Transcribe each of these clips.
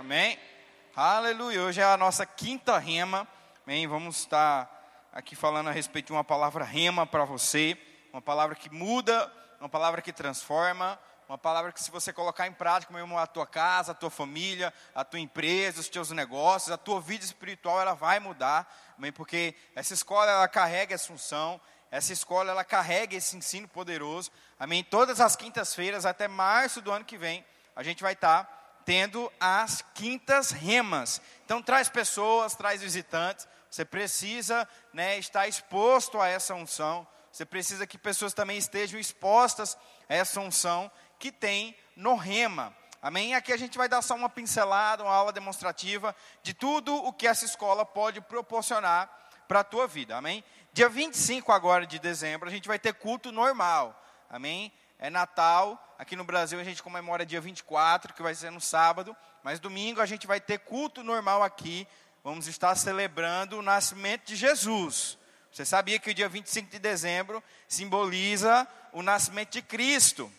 Amém? Aleluia. Hoje é a nossa quinta rema. Amém? Vamos estar aqui falando a respeito de uma palavra rema para você. Uma palavra que muda, uma palavra que transforma, uma palavra que se você colocar em prática, meu irmão, a tua casa, a tua família, a tua empresa, os teus negócios, a tua vida espiritual, ela vai mudar. Amém? Porque essa escola, ela carrega essa unção, essa escola, ela carrega esse ensino poderoso. Amém? Todas as quintas-feiras, até março do ano que vem, a gente vai estar tendo as quintas remas. Então traz pessoas, traz visitantes. Você precisa né, estar exposto a essa unção. Você precisa que pessoas também estejam expostas a essa unção que tem no rema. Amém? Aqui a gente vai dar só uma pincelada, uma aula demonstrativa de tudo o que essa escola pode proporcionar para a tua vida. Amém? Dia 25 agora de dezembro, a gente vai ter culto normal. Amém? é Natal. Aqui no Brasil a gente comemora dia 24, que vai ser no sábado. Mas domingo a gente vai ter culto normal aqui. Vamos estar celebrando o nascimento de Jesus. Você sabia que o dia 25 de dezembro simboliza o nascimento de Cristo,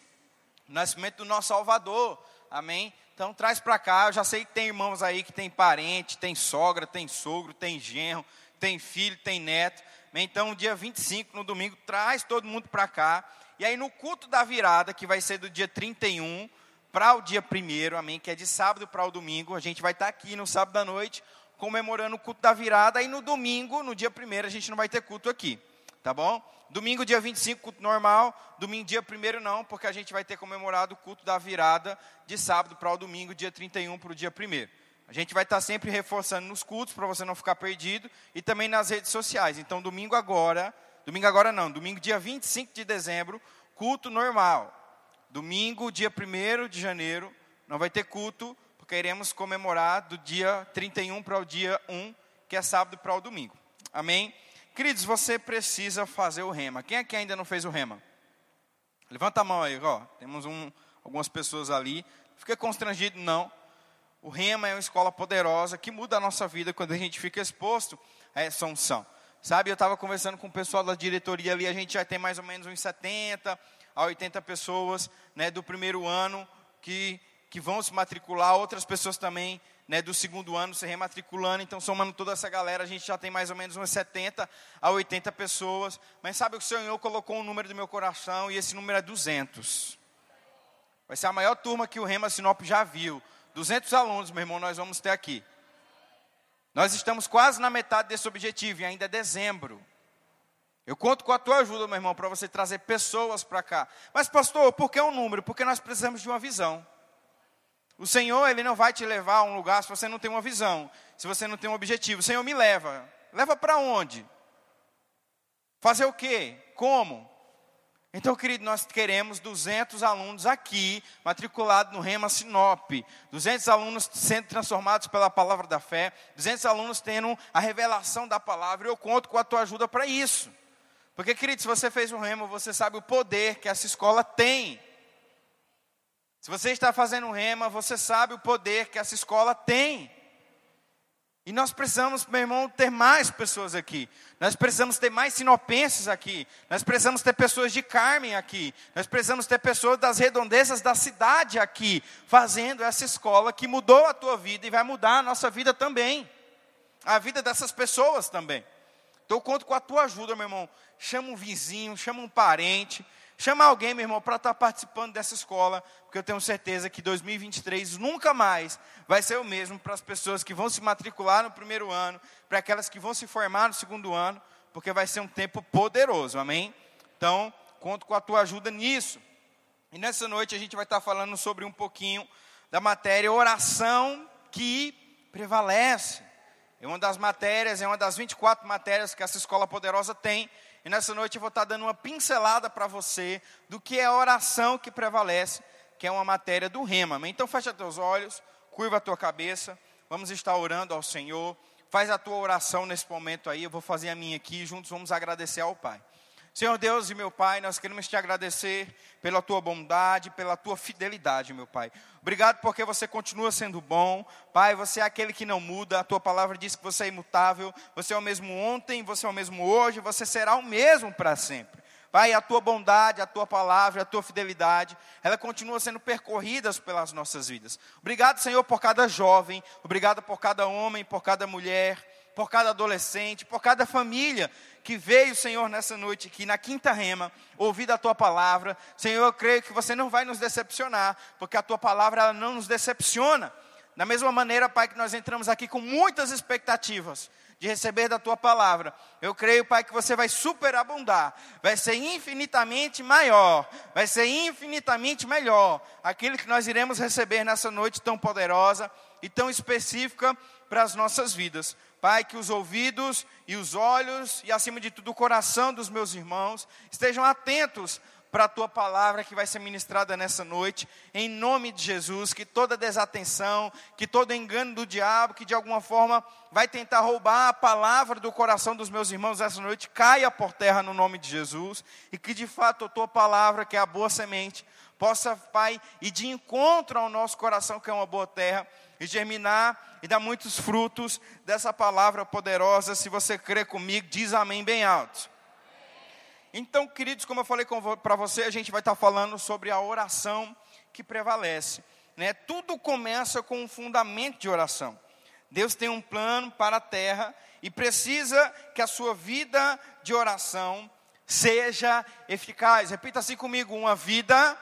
o nascimento do nosso Salvador. Amém? Então traz para cá. Eu já sei que tem irmãos aí que tem parente, tem sogra, tem sogro, tem genro, tem filho, tem neto. Então, dia 25, no domingo, traz todo mundo para cá. E aí no culto da virada, que vai ser do dia 31 para o dia 1 amém, que é de sábado para o domingo, a gente vai estar aqui no sábado à noite comemorando o culto da virada, e no domingo, no dia 1 a gente não vai ter culto aqui, tá bom? Domingo, dia 25, culto normal, domingo, dia 1 não, porque a gente vai ter comemorado o culto da virada de sábado para o domingo, dia 31 para o dia 1 a gente vai estar sempre reforçando nos cultos para você não ficar perdido e também nas redes sociais. Então, domingo agora, Domingo agora não, domingo dia 25 de dezembro, culto normal. Domingo, dia 1 de janeiro, não vai ter culto, porque iremos comemorar do dia 31 para o dia 1, que é sábado para o domingo. Amém? Queridos, você precisa fazer o rema. Quem aqui ainda não fez o rema? Levanta a mão aí, ó. Temos um, algumas pessoas ali. Fica constrangido, não. O rema é uma escola poderosa que muda a nossa vida quando a gente fica exposto a essa unção. Sabe, eu estava conversando com o pessoal da diretoria ali, a gente já tem mais ou menos uns 70 a 80 pessoas né, do primeiro ano que, que vão se matricular, outras pessoas também né, do segundo ano se rematriculando, então somando toda essa galera, a gente já tem mais ou menos uns 70 a 80 pessoas. Mas sabe, o Senhor colocou um número do meu coração e esse número é 200. Vai ser a maior turma que o Rema Sinop já viu. 200 alunos, meu irmão, nós vamos ter aqui. Nós estamos quase na metade desse objetivo e ainda é dezembro. Eu conto com a tua ajuda, meu irmão, para você trazer pessoas para cá. Mas, pastor, por que um número? Porque nós precisamos de uma visão. O Senhor, Ele não vai te levar a um lugar se você não tem uma visão, se você não tem um objetivo. O Senhor me leva. Leva para onde? Fazer o quê? Como? Então, querido, nós queremos 200 alunos aqui, matriculados no Rema Sinop. 200 alunos sendo transformados pela palavra da fé. 200 alunos tendo a revelação da palavra. Eu conto com a tua ajuda para isso. Porque, querido, se você fez um Rema, você sabe o poder que essa escola tem. Se você está fazendo um Rema, você sabe o poder que essa escola tem. E nós precisamos, meu irmão, ter mais pessoas aqui. Nós precisamos ter mais sinopenses aqui. Nós precisamos ter pessoas de Carmen aqui. Nós precisamos ter pessoas das redondezas da cidade aqui, fazendo essa escola que mudou a tua vida e vai mudar a nossa vida também. A vida dessas pessoas também. Então eu conto com a tua ajuda, meu irmão. Chama um vizinho, chama um parente, chama alguém, meu irmão, para estar participando dessa escola, porque eu tenho certeza que 2023 nunca mais vai ser o mesmo para as pessoas que vão se matricular no primeiro ano, para aquelas que vão se formar no segundo ano, porque vai ser um tempo poderoso, amém? Então, conto com a tua ajuda nisso. E nessa noite a gente vai estar falando sobre um pouquinho da matéria oração que prevalece. É uma das matérias, é uma das 24 matérias que essa escola poderosa tem. E nessa noite eu vou estar dando uma pincelada para você do que é a oração que prevalece que é uma matéria do rema. Então fecha teus olhos, curva a tua cabeça, vamos estar orando ao Senhor. Faz a tua oração nesse momento aí, eu vou fazer a minha aqui, juntos vamos agradecer ao Pai. Senhor Deus e meu Pai, nós queremos te agradecer pela tua bondade, pela tua fidelidade, meu Pai. Obrigado porque você continua sendo bom. Pai, você é aquele que não muda. A tua palavra diz que você é imutável. Você é o mesmo ontem, você é o mesmo hoje, você será o mesmo para sempre. Pai, a tua bondade, a tua palavra, a tua fidelidade, ela continua sendo percorridas pelas nossas vidas. Obrigado, Senhor, por cada jovem, obrigado por cada homem, por cada mulher, por cada adolescente, por cada família que veio, Senhor, nessa noite aqui, na quinta rema, ouvir a tua palavra. Senhor, eu creio que você não vai nos decepcionar, porque a tua palavra ela não nos decepciona. Da mesma maneira, Pai, que nós entramos aqui com muitas expectativas de receber da tua palavra. Eu creio, Pai, que você vai superabundar, vai ser infinitamente maior, vai ser infinitamente melhor aquilo que nós iremos receber nessa noite tão poderosa e tão específica para as nossas vidas. Pai, que os ouvidos e os olhos e, acima de tudo, o coração dos meus irmãos estejam atentos para a tua palavra que vai ser ministrada nessa noite, em nome de Jesus, que toda desatenção, que todo engano do diabo, que de alguma forma vai tentar roubar a palavra do coração dos meus irmãos nessa noite, caia por terra no nome de Jesus, e que de fato a tua palavra, que é a boa semente, possa, Pai, ir de encontro ao nosso coração, que é uma boa terra, e germinar e dar muitos frutos dessa palavra poderosa. Se você crê comigo, diz amém bem alto. Então, queridos, como eu falei para você, a gente vai estar falando sobre a oração que prevalece. Né? Tudo começa com um fundamento de oração. Deus tem um plano para a terra e precisa que a sua vida de oração seja eficaz. Repita assim comigo: uma vida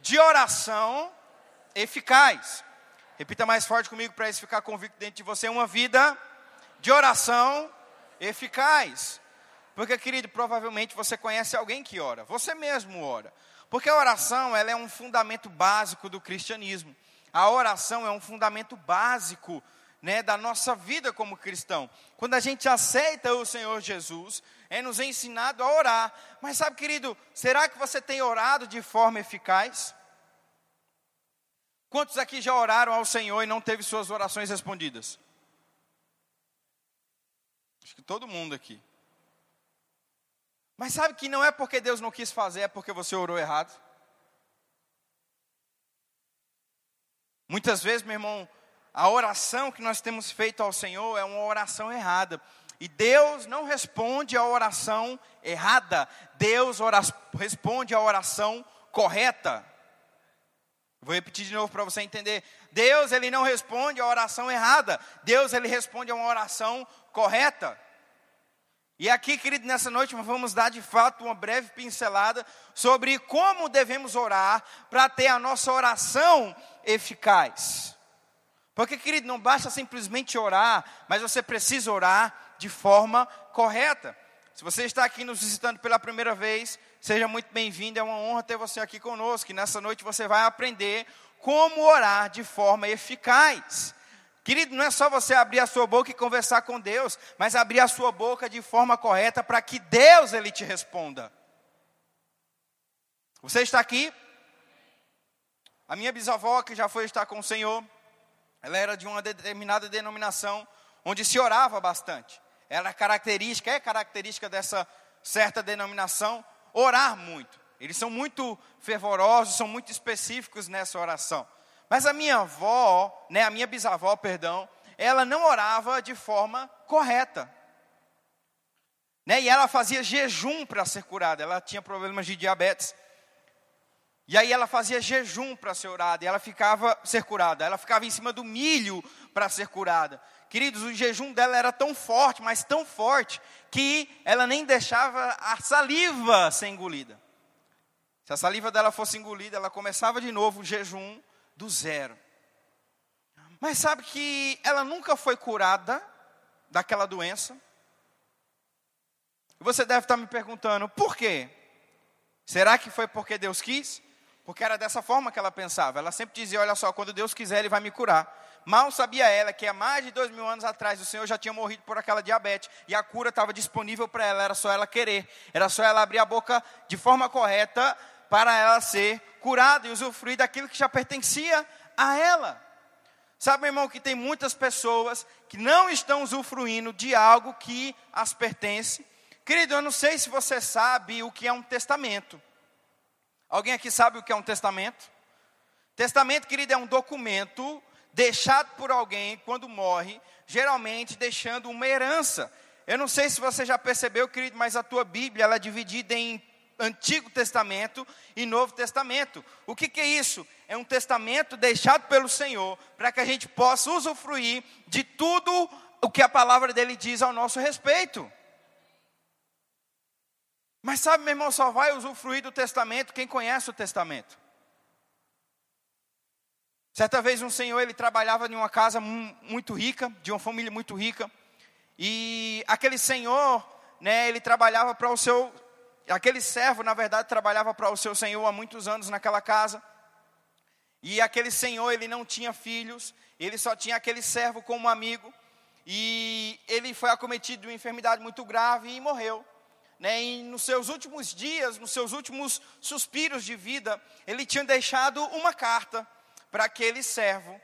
de oração eficaz. Repita mais forte comigo para isso ficar convicto dentro de você: uma vida de oração eficaz. Porque, querido, provavelmente você conhece alguém que ora, você mesmo ora. Porque a oração ela é um fundamento básico do cristianismo. A oração é um fundamento básico né, da nossa vida como cristão. Quando a gente aceita o Senhor Jesus, é nos ensinado a orar. Mas sabe, querido, será que você tem orado de forma eficaz? Quantos aqui já oraram ao Senhor e não teve suas orações respondidas? Acho que todo mundo aqui. Mas sabe que não é porque Deus não quis fazer, é porque você orou errado. Muitas vezes, meu irmão, a oração que nós temos feito ao Senhor é uma oração errada. E Deus não responde a oração errada, Deus ora responde a oração correta. Vou repetir de novo para você entender. Deus, ele não responde a oração errada. Deus, ele responde a uma oração correta. E aqui, querido, nessa noite nós vamos dar de fato uma breve pincelada sobre como devemos orar para ter a nossa oração eficaz. Porque, querido, não basta simplesmente orar, mas você precisa orar de forma correta. Se você está aqui nos visitando pela primeira vez, seja muito bem-vindo, é uma honra ter você aqui conosco. E nessa noite você vai aprender como orar de forma eficaz. Querido, não é só você abrir a sua boca e conversar com Deus, mas abrir a sua boca de forma correta para que Deus ele te responda. Você está aqui? A minha bisavó, que já foi estar com o Senhor, ela era de uma determinada denominação onde se orava bastante. Era característica, é característica dessa certa denominação, orar muito. Eles são muito fervorosos, são muito específicos nessa oração. Mas a minha avó, né, a minha bisavó, perdão, ela não orava de forma correta. Né, e ela fazia jejum para ser curada. Ela tinha problemas de diabetes. E aí ela fazia jejum para ser orada, e ela ficava ser curada. Ela ficava em cima do milho para ser curada. Queridos, o jejum dela era tão forte, mas tão forte, que ela nem deixava a saliva ser engolida. Se a saliva dela fosse engolida, ela começava de novo o jejum do zero. Mas sabe que ela nunca foi curada daquela doença? Você deve estar me perguntando, por quê? Será que foi porque Deus quis? Porque era dessa forma que ela pensava. Ela sempre dizia: Olha só, quando Deus quiser, Ele vai me curar. Mal sabia ela que há mais de dois mil anos atrás o Senhor já tinha morrido por aquela diabetes e a cura estava disponível para ela, era só ela querer, era só ela abrir a boca de forma correta para ela ser curada e usufruir daquilo que já pertencia a ela. Sabe, meu irmão, que tem muitas pessoas que não estão usufruindo de algo que as pertence. Querido, eu não sei se você sabe o que é um testamento. Alguém aqui sabe o que é um testamento? Testamento, querido, é um documento deixado por alguém quando morre, geralmente deixando uma herança. Eu não sei se você já percebeu, querido, mas a tua Bíblia ela é dividida em Antigo Testamento e Novo Testamento. O que, que é isso? É um testamento deixado pelo Senhor para que a gente possa usufruir de tudo o que a palavra dele diz ao nosso respeito. Mas sabe, meu irmão, só vai usufruir do testamento quem conhece o testamento. Certa vez um senhor, ele trabalhava em uma casa muito rica, de uma família muito rica, e aquele senhor, né, ele trabalhava para o seu, aquele servo, na verdade, trabalhava para o seu senhor há muitos anos naquela casa, e aquele senhor, ele não tinha filhos, ele só tinha aquele servo como amigo, e ele foi acometido de uma enfermidade muito grave e morreu né, e nos seus últimos dias, nos seus últimos suspiros de vida, ele tinha deixado uma carta para aquele servo,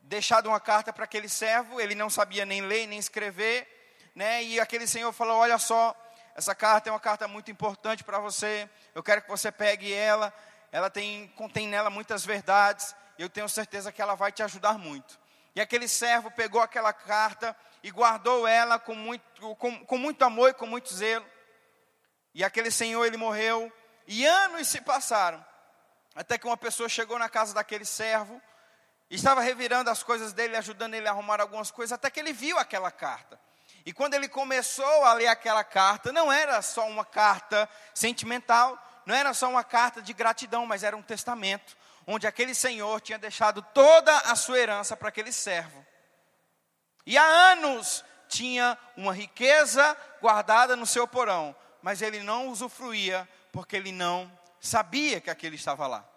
deixado uma carta para aquele servo, ele não sabia nem ler nem escrever, né, e aquele senhor falou: Olha só, essa carta é uma carta muito importante para você, eu quero que você pegue ela, ela tem, contém nela muitas verdades, eu tenho certeza que ela vai te ajudar muito. E aquele servo pegou aquela carta e guardou ela com muito, com, com muito amor e com muito zelo. E aquele senhor, ele morreu, e anos se passaram, até que uma pessoa chegou na casa daquele servo, estava revirando as coisas dele, ajudando ele a arrumar algumas coisas, até que ele viu aquela carta. E quando ele começou a ler aquela carta, não era só uma carta sentimental, não era só uma carta de gratidão, mas era um testamento, onde aquele senhor tinha deixado toda a sua herança para aquele servo. E há anos tinha uma riqueza guardada no seu porão, mas ele não usufruía porque ele não sabia que aquele estava lá.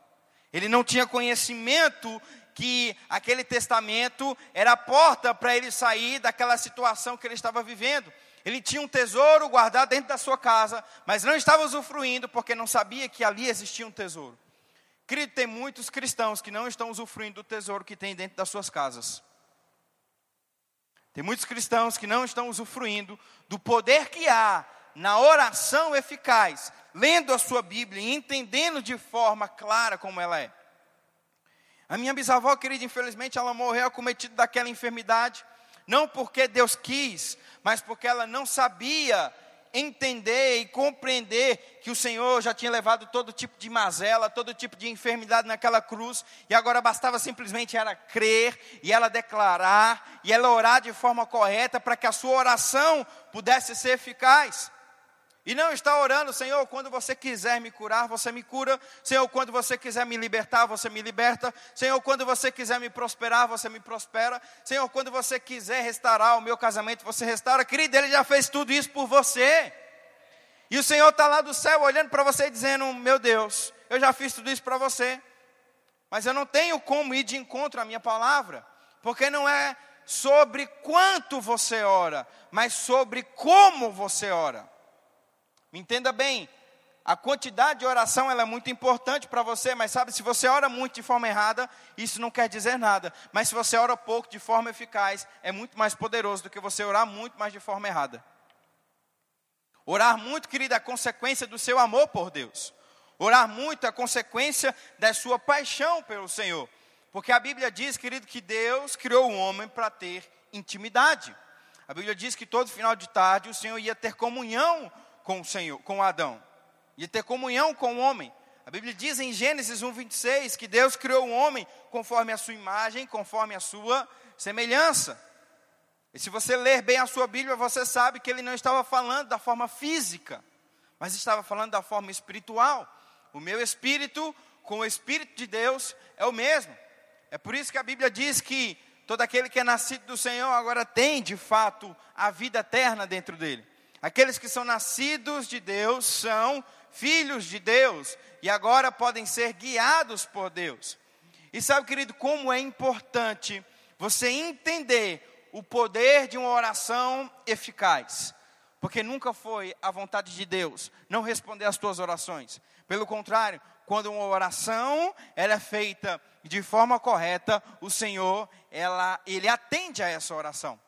Ele não tinha conhecimento que aquele testamento era a porta para ele sair daquela situação que ele estava vivendo. Ele tinha um tesouro guardado dentro da sua casa, mas não estava usufruindo porque não sabia que ali existia um tesouro. Querido, tem muitos cristãos que não estão usufruindo do tesouro que tem dentro das suas casas. Tem muitos cristãos que não estão usufruindo do poder que há na oração eficaz, lendo a sua Bíblia e entendendo de forma clara como ela é. A minha bisavó querida, infelizmente, ela morreu acometida daquela enfermidade, não porque Deus quis, mas porque ela não sabia entender e compreender que o Senhor já tinha levado todo tipo de mazela, todo tipo de enfermidade naquela cruz, e agora bastava simplesmente ela crer e ela declarar e ela orar de forma correta para que a sua oração pudesse ser eficaz. E não está orando, Senhor, quando você quiser me curar, você me cura. Senhor, quando você quiser me libertar, você me liberta. Senhor, quando você quiser me prosperar, você me prospera. Senhor, quando você quiser restaurar o meu casamento, você restaura. Querido, Ele já fez tudo isso por você. E o Senhor está lá do céu olhando para você e dizendo: Meu Deus, eu já fiz tudo isso para você. Mas eu não tenho como ir de encontro à minha palavra, porque não é sobre quanto você ora, mas sobre como você ora. Entenda bem, a quantidade de oração é muito importante para você, mas sabe, se você ora muito de forma errada, isso não quer dizer nada. Mas se você ora pouco de forma eficaz, é muito mais poderoso do que você orar muito, mas de forma errada. Orar muito, querida, é consequência do seu amor por Deus. Orar muito é consequência da sua paixão pelo Senhor. Porque a Bíblia diz, querido, que Deus criou o homem para ter intimidade. A Bíblia diz que todo final de tarde o Senhor ia ter comunhão com o Senhor, com Adão, e ter comunhão com o homem. A Bíblia diz em Gênesis 1:26 que Deus criou o homem conforme a sua imagem, conforme a sua semelhança. E se você ler bem a sua Bíblia, você sabe que ele não estava falando da forma física, mas estava falando da forma espiritual. O meu espírito com o espírito de Deus é o mesmo. É por isso que a Bíblia diz que todo aquele que é nascido do Senhor agora tem, de fato, a vida eterna dentro dele. Aqueles que são nascidos de Deus são filhos de Deus e agora podem ser guiados por Deus. E sabe, querido, como é importante você entender o poder de uma oração eficaz. Porque nunca foi a vontade de Deus não responder às tuas orações. Pelo contrário, quando uma oração ela é feita de forma correta, o Senhor, ela, ele atende a essa oração.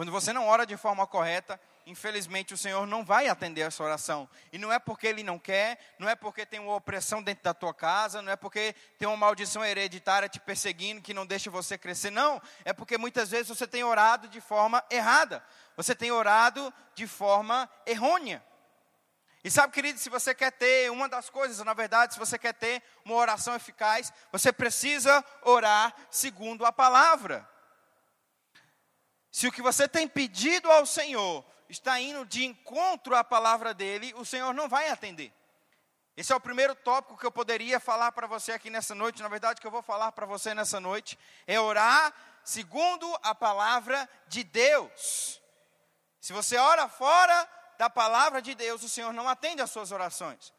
Quando você não ora de forma correta, infelizmente o Senhor não vai atender essa oração. E não é porque Ele não quer, não é porque tem uma opressão dentro da tua casa, não é porque tem uma maldição hereditária te perseguindo que não deixa você crescer. Não, é porque muitas vezes você tem orado de forma errada. Você tem orado de forma errônea. E sabe, querido, se você quer ter uma das coisas, na verdade, se você quer ter uma oração eficaz, você precisa orar segundo a palavra. Se o que você tem pedido ao Senhor está indo de encontro à palavra dele, o Senhor não vai atender. Esse é o primeiro tópico que eu poderia falar para você aqui nessa noite. Na verdade, que eu vou falar para você nessa noite é orar segundo a palavra de Deus. Se você ora fora da palavra de Deus, o Senhor não atende às suas orações.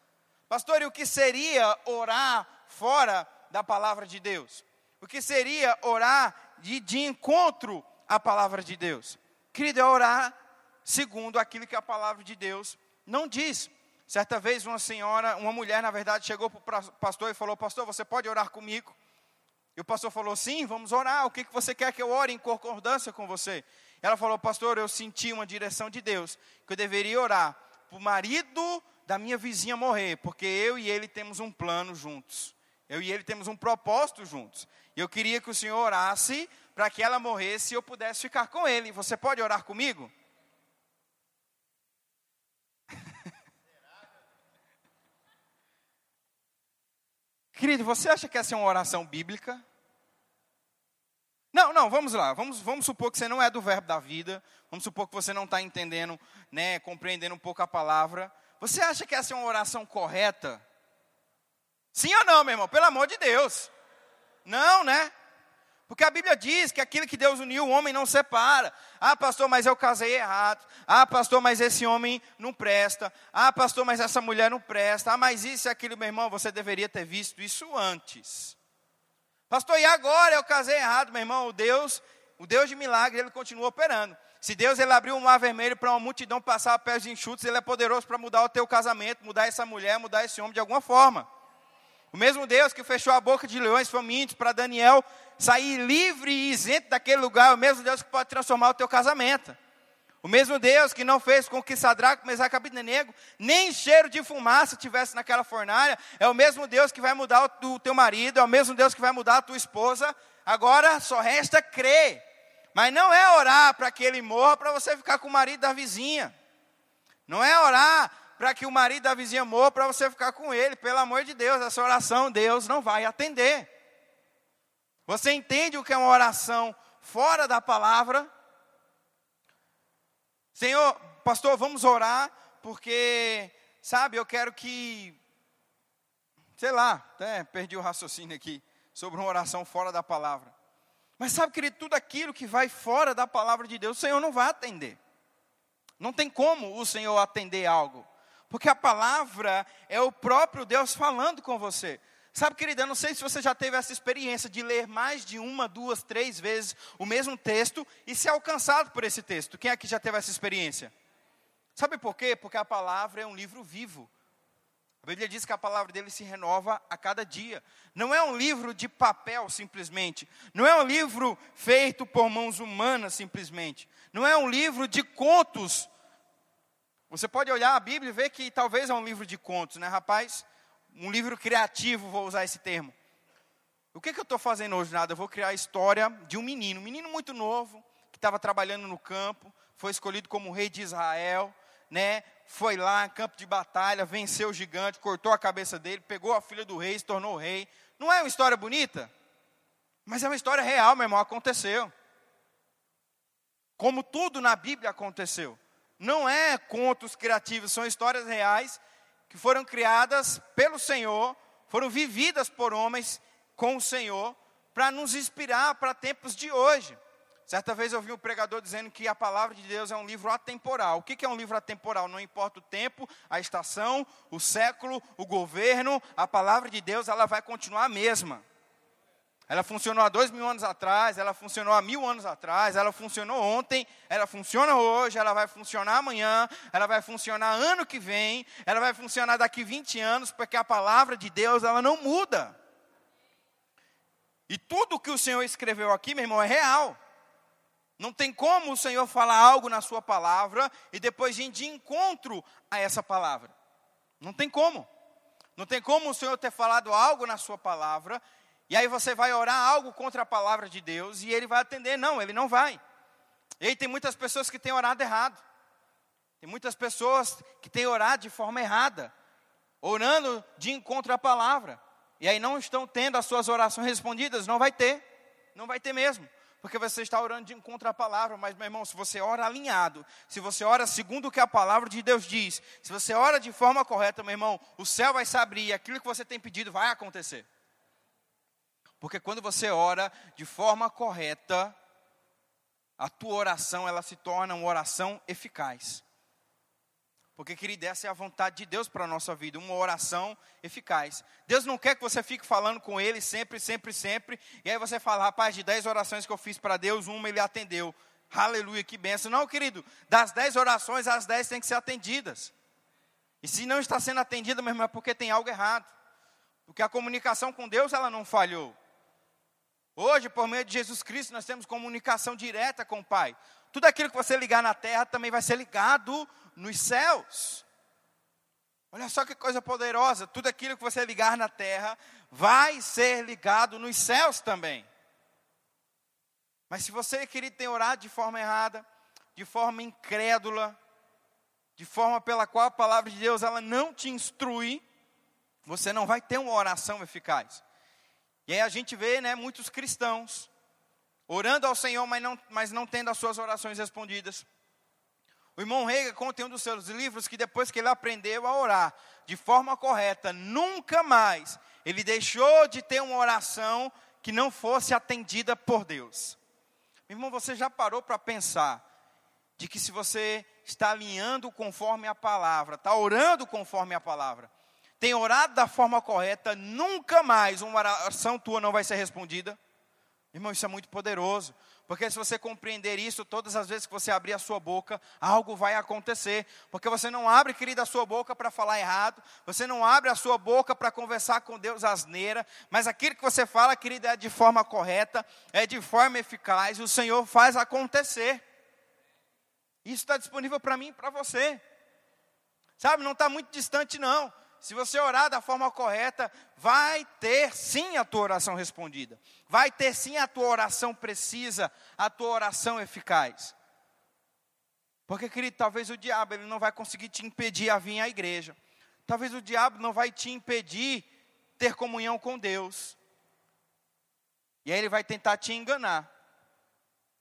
Pastor, e o que seria orar fora da palavra de Deus? O que seria orar de, de encontro à palavra de Deus? Querido, é orar segundo aquilo que a palavra de Deus não diz. Certa vez uma senhora, uma mulher, na verdade, chegou para o pastor e falou: Pastor, você pode orar comigo? E o pastor falou: Sim, vamos orar. O que, que você quer que eu ore em concordância com você? Ela falou: Pastor, eu senti uma direção de Deus que eu deveria orar para o marido da minha vizinha morrer, porque eu e ele temos um plano juntos. Eu e ele temos um propósito juntos. E eu queria que o Senhor orasse para que ela morresse e eu pudesse ficar com ele. Você pode orar comigo? Querido, você acha que essa é uma oração bíblica? Não, não, vamos lá. Vamos, vamos supor que você não é do verbo da vida. Vamos supor que você não está entendendo, né, compreendendo um pouco a palavra. Você acha que essa é uma oração correta? Sim ou não, meu irmão? Pelo amor de Deus. Não, né? Porque a Bíblia diz que aquilo que Deus uniu, o homem não separa. Ah, pastor, mas eu casei errado. Ah, pastor, mas esse homem não presta. Ah, pastor, mas essa mulher não presta. Ah, mas isso e aquilo, meu irmão, você deveria ter visto isso antes. Pastor, e agora eu casei errado, meu irmão? O Deus, o Deus de milagre, ele continua operando. Se Deus ele abriu um mar vermelho para uma multidão passar a pés enxutos, ele é poderoso para mudar o teu casamento, mudar essa mulher, mudar esse homem de alguma forma. O mesmo Deus que fechou a boca de leões famintos para Daniel sair livre e isento daquele lugar, é o mesmo Deus que pode transformar o teu casamento. O mesmo Deus que não fez com que Sadraco, Mesaque e Abednego nem cheiro de fumaça tivesse naquela fornalha, é o mesmo Deus que vai mudar o teu marido, é o mesmo Deus que vai mudar a tua esposa. Agora só resta crer. Mas não é orar para que ele morra para você ficar com o marido da vizinha. Não é orar para que o marido da vizinha morra para você ficar com ele. Pelo amor de Deus, essa oração Deus não vai atender. Você entende o que é uma oração fora da palavra? Senhor, pastor, vamos orar, porque, sabe, eu quero que, sei lá, até perdi o raciocínio aqui, sobre uma oração fora da palavra. Mas sabe, querido, tudo aquilo que vai fora da palavra de Deus, o Senhor não vai atender. Não tem como o Senhor atender algo. Porque a palavra é o próprio Deus falando com você. Sabe, querida, eu não sei se você já teve essa experiência de ler mais de uma, duas, três vezes o mesmo texto e ser alcançado por esse texto. Quem aqui já teve essa experiência? Sabe por quê? Porque a palavra é um livro vivo. A Bíblia diz que a palavra dele se renova a cada dia. Não é um livro de papel simplesmente. Não é um livro feito por mãos humanas simplesmente. Não é um livro de contos você pode olhar a Bíblia e ver que talvez é um livro de contos, né, rapaz? Um livro criativo, vou usar esse termo. O que, que eu estou fazendo hoje? Nada, eu vou criar a história de um menino, um menino muito novo, que estava trabalhando no campo, foi escolhido como rei de Israel, né? Foi lá, campo de batalha, venceu o gigante, cortou a cabeça dele, pegou a filha do rei, se tornou rei. Não é uma história bonita? Mas é uma história real, meu irmão, aconteceu. Como tudo na Bíblia aconteceu não é contos criativos, são histórias reais que foram criadas pelo Senhor, foram vividas por homens com o Senhor, para nos inspirar para tempos de hoje. Certa vez eu vi um pregador dizendo que a palavra de Deus é um livro atemporal. O que é um livro atemporal? Não importa o tempo, a estação, o século, o governo, a palavra de Deus ela vai continuar a mesma. Ela funcionou há dois mil anos atrás, ela funcionou há mil anos atrás, ela funcionou ontem, ela funciona hoje, ela vai funcionar amanhã, ela vai funcionar ano que vem, ela vai funcionar daqui 20 anos, porque a palavra de Deus ela não muda. E tudo que o Senhor escreveu aqui, meu irmão, é real. Não tem como o Senhor falar algo na sua palavra e depois ir de encontro a essa palavra. Não tem como. Não tem como o Senhor ter falado algo na sua palavra e aí você vai orar algo contra a palavra de Deus e ele vai atender. Não, ele não vai. E aí tem muitas pessoas que têm orado errado. Tem muitas pessoas que têm orado de forma errada, orando de encontro à palavra, e aí não estão tendo as suas orações respondidas, não vai ter, não vai ter mesmo, porque você está orando de encontro à palavra, mas meu irmão, se você ora alinhado, se você ora segundo o que a palavra de Deus diz, se você ora de forma correta, meu irmão, o céu vai se abrir e aquilo que você tem pedido vai acontecer. Porque quando você ora de forma correta, a tua oração ela se torna uma oração eficaz. Porque, querido, essa é a vontade de Deus para a nossa vida, uma oração eficaz. Deus não quer que você fique falando com Ele sempre, sempre, sempre, e aí você fala, rapaz, de dez orações que eu fiz para Deus, uma Ele atendeu. Aleluia, que benção. Não, querido, das dez orações, as dez têm que ser atendidas. E se não está sendo atendida, meu irmão, é porque tem algo errado. Porque a comunicação com Deus, ela não falhou. Hoje, por meio de Jesus Cristo, nós temos comunicação direta com o Pai. Tudo aquilo que você ligar na terra também vai ser ligado nos céus. Olha só que coisa poderosa, tudo aquilo que você ligar na terra vai ser ligado nos céus também. Mas se você, querido, tem orado de forma errada, de forma incrédula, de forma pela qual a palavra de Deus ela não te instrui, você não vai ter uma oração eficaz. E aí a gente vê, né, muitos cristãos orando ao Senhor, mas não, mas não tendo as suas orações respondidas. O irmão Rega conta em um dos seus livros que depois que ele aprendeu a orar de forma correta, nunca mais ele deixou de ter uma oração que não fosse atendida por Deus. Meu irmão, você já parou para pensar de que se você está alinhando conforme a palavra, está orando conforme a palavra, tem orado da forma correta, nunca mais uma oração tua não vai ser respondida? Irmão, isso é muito poderoso. Porque se você compreender isso, todas as vezes que você abrir a sua boca, algo vai acontecer. Porque você não abre, querida, a sua boca para falar errado. Você não abre a sua boca para conversar com Deus asneira. Mas aquilo que você fala, querida, é de forma correta, é de forma eficaz. E o Senhor faz acontecer. Isso está disponível para mim e para você. Sabe, não está muito distante, não se você orar da forma correta, vai ter sim a tua oração respondida. Vai ter sim a tua oração precisa, a tua oração eficaz. Porque, querido, talvez o diabo ele não vai conseguir te impedir a vir à igreja. Talvez o diabo não vai te impedir ter comunhão com Deus. E aí ele vai tentar te enganar,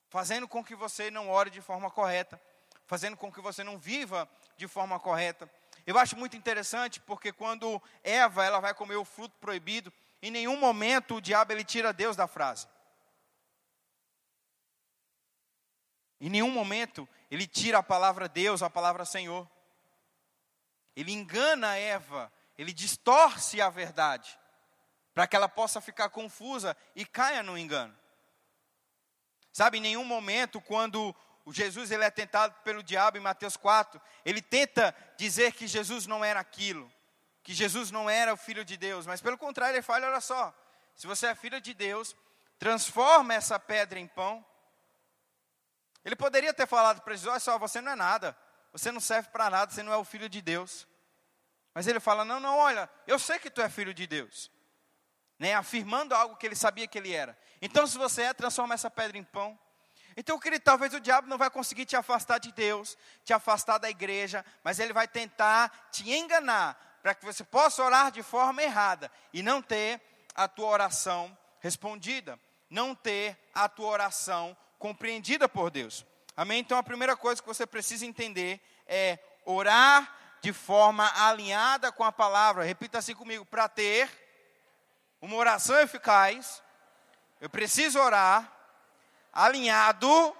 fazendo com que você não ore de forma correta, fazendo com que você não viva de forma correta. Eu acho muito interessante porque quando Eva ela vai comer o fruto proibido, em nenhum momento o diabo ele tira Deus da frase. Em nenhum momento ele tira a palavra Deus, a palavra Senhor. Ele engana Eva, ele distorce a verdade, para que ela possa ficar confusa e caia no engano. Sabe, em nenhum momento, quando o Jesus ele é tentado pelo diabo em Mateus 4. Ele tenta dizer que Jesus não era aquilo, que Jesus não era o filho de Deus, mas pelo contrário, ele fala: olha só, se você é filho de Deus, transforma essa pedra em pão. Ele poderia ter falado para Jesus: olha só, você não é nada, você não serve para nada, você não é o filho de Deus. Mas ele fala: não, não, olha, eu sei que tu é filho de Deus. Né, afirmando algo que ele sabia que ele era. Então, se você é, transforma essa pedra em pão. Então, querido, talvez o diabo não vai conseguir te afastar de Deus, te afastar da igreja, mas ele vai tentar te enganar para que você possa orar de forma errada e não ter a tua oração respondida, não ter a tua oração compreendida por Deus. Amém? Então, a primeira coisa que você precisa entender é orar de forma alinhada com a palavra. Repita assim comigo: para ter uma oração eficaz, eu preciso orar alinhado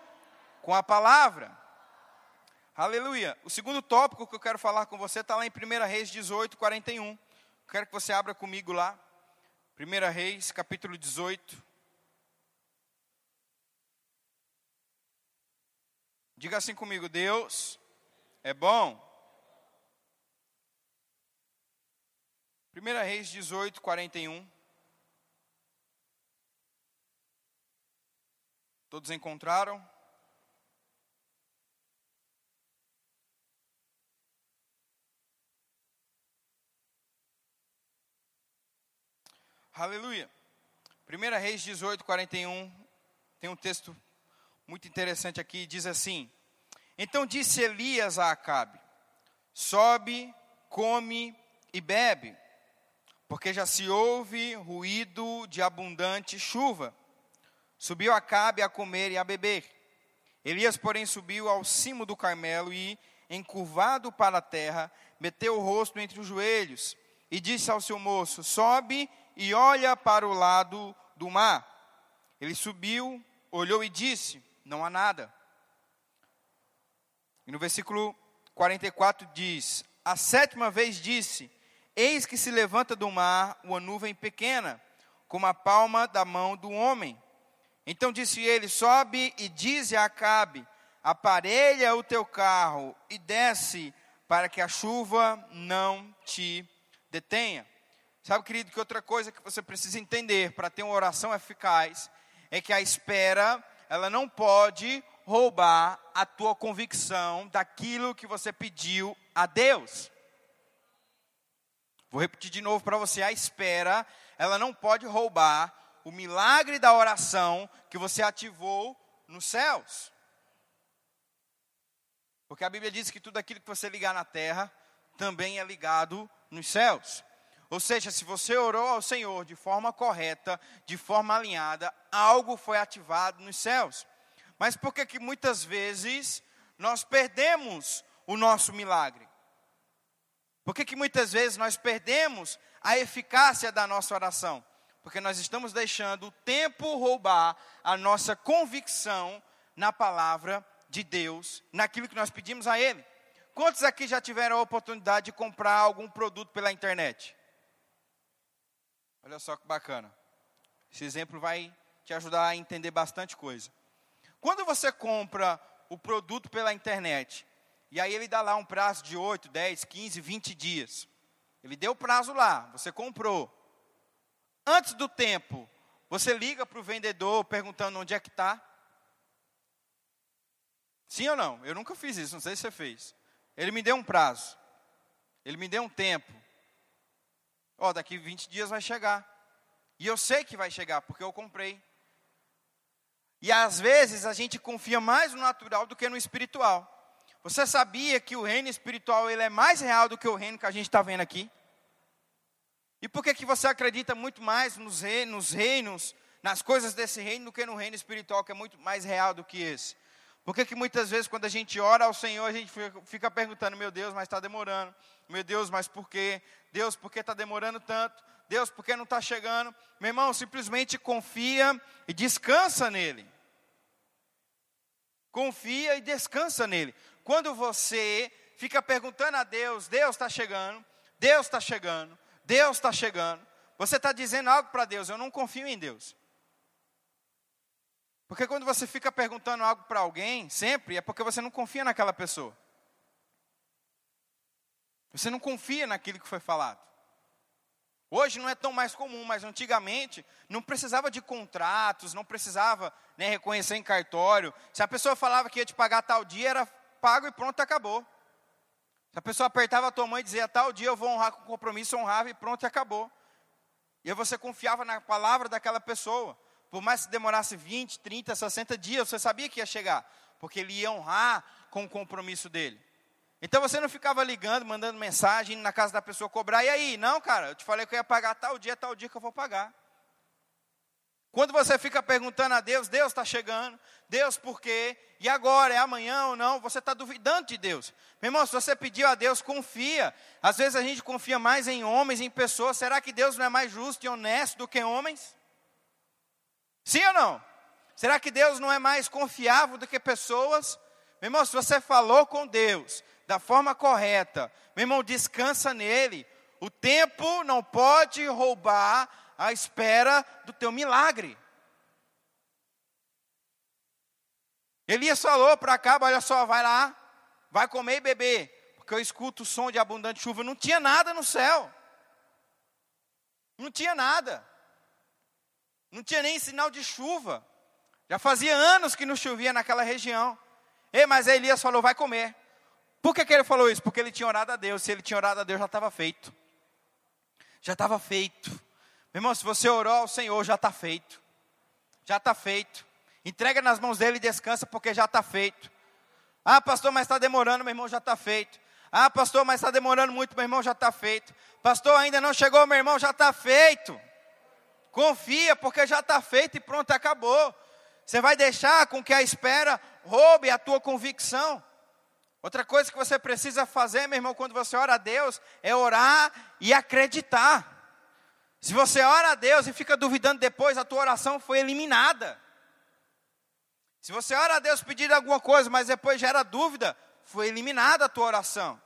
com a palavra. Aleluia. O segundo tópico que eu quero falar com você está lá em 1 Reis 18, 41. Quero que você abra comigo lá. 1 Reis, capítulo 18. Diga assim comigo: Deus é bom. 1 Reis 18, 41. Todos encontraram? Aleluia. 1 Reis 18, 41. Tem um texto muito interessante aqui. Diz assim: Então disse Elias a Acabe: Sobe, come e bebe, porque já se ouve ruído de abundante chuva. Subiu Acabe a comer e a beber. Elias, porém, subiu ao cimo do Carmelo e, encurvado para a terra, meteu o rosto entre os joelhos e disse ao seu moço: Sobe e olha para o lado do mar. Ele subiu, olhou e disse: Não há nada. E no versículo 44 diz: A sétima vez disse: Eis que se levanta do mar uma nuvem pequena, como a palma da mão do homem. Então disse ele: Sobe e dize a Acabe: Aparelha o teu carro e desce, para que a chuva não te detenha. Sabe, querido, que outra coisa que você precisa entender para ter uma oração eficaz é que a espera, ela não pode roubar a tua convicção daquilo que você pediu a Deus. Vou repetir de novo para você: a espera, ela não pode roubar o milagre da oração que você ativou nos céus. Porque a Bíblia diz que tudo aquilo que você ligar na terra também é ligado nos céus. Ou seja, se você orou ao Senhor de forma correta, de forma alinhada, algo foi ativado nos céus. Mas por que que muitas vezes nós perdemos o nosso milagre? Por que que muitas vezes nós perdemos a eficácia da nossa oração? Porque nós estamos deixando o tempo roubar a nossa convicção na palavra de Deus, naquilo que nós pedimos a Ele. Quantos aqui já tiveram a oportunidade de comprar algum produto pela internet? Olha só que bacana. Esse exemplo vai te ajudar a entender bastante coisa. Quando você compra o produto pela internet, e aí ele dá lá um prazo de 8, 10, 15, 20 dias. Ele deu o prazo lá, você comprou. Antes do tempo, você liga para o vendedor perguntando onde é que está? Sim ou não? Eu nunca fiz isso, não sei se você fez. Ele me deu um prazo. Ele me deu um tempo. Ó, oh, daqui 20 dias vai chegar. E eu sei que vai chegar, porque eu comprei. E às vezes a gente confia mais no natural do que no espiritual. Você sabia que o reino espiritual ele é mais real do que o reino que a gente está vendo aqui? E por que, que você acredita muito mais nos reinos, nos reinos, nas coisas desse reino, do que no reino espiritual, que é muito mais real do que esse? Por que, que muitas vezes, quando a gente ora ao Senhor, a gente fica perguntando: meu Deus, mas está demorando. Meu Deus, mas por quê? Deus, por que está demorando tanto? Deus, por que não está chegando? Meu irmão, simplesmente confia e descansa nele. Confia e descansa nele. Quando você fica perguntando a Deus: Deus está chegando, Deus está chegando, Deus está chegando. Você está dizendo algo para Deus: Eu não confio em Deus. Porque quando você fica perguntando algo para alguém, sempre, é porque você não confia naquela pessoa. Você não confia naquilo que foi falado. Hoje não é tão mais comum, mas antigamente não precisava de contratos, não precisava né, reconhecer em cartório. Se a pessoa falava que ia te pagar tal dia, era pago e pronto, acabou. Se a pessoa apertava a tua mãe e dizia tal dia eu vou honrar com compromisso, honrava e pronto, e acabou. E aí você confiava na palavra daquela pessoa. Por mais que demorasse 20, 30, 60 dias, você sabia que ia chegar, porque ele ia honrar com o compromisso dele. Então você não ficava ligando, mandando mensagem, indo na casa da pessoa cobrar, e aí? Não, cara, eu te falei que eu ia pagar tal dia, tal dia que eu vou pagar. Quando você fica perguntando a Deus, Deus está chegando, Deus por quê? E agora, é amanhã ou não? Você está duvidando de Deus. Meu irmão, se você pediu a Deus, confia. Às vezes a gente confia mais em homens, em pessoas. Será que Deus não é mais justo e honesto do que homens? Sim ou não? Será que Deus não é mais confiável do que pessoas? Meu irmão, se você falou com Deus da forma correta, meu irmão, descansa nele. O tempo não pode roubar a espera do teu milagre. Elias falou para cá, olha só, vai lá, vai comer e beber, porque eu escuto o som de abundante chuva. Não tinha nada no céu. Não tinha nada. Não tinha nem sinal de chuva. Já fazia anos que não chovia naquela região. Ei, mas Elias falou: vai comer. Por que, que ele falou isso? Porque ele tinha orado a Deus. Se ele tinha orado a Deus, já estava feito. Já estava feito. Meu irmão, se você orou ao Senhor, já está feito. Já está feito. Entrega nas mãos dele e descansa, porque já está feito. Ah, pastor, mas está demorando, meu irmão já está feito. Ah, pastor, mas está demorando muito, meu irmão já está feito. Pastor, ainda não chegou, meu irmão já está feito. Confia, porque já está feito e pronto, acabou. Você vai deixar com que a espera roube a tua convicção. Outra coisa que você precisa fazer, meu irmão, quando você ora a Deus, é orar e acreditar. Se você ora a Deus e fica duvidando depois, a tua oração foi eliminada. Se você ora a Deus pedindo alguma coisa, mas depois gera dúvida, foi eliminada a tua oração.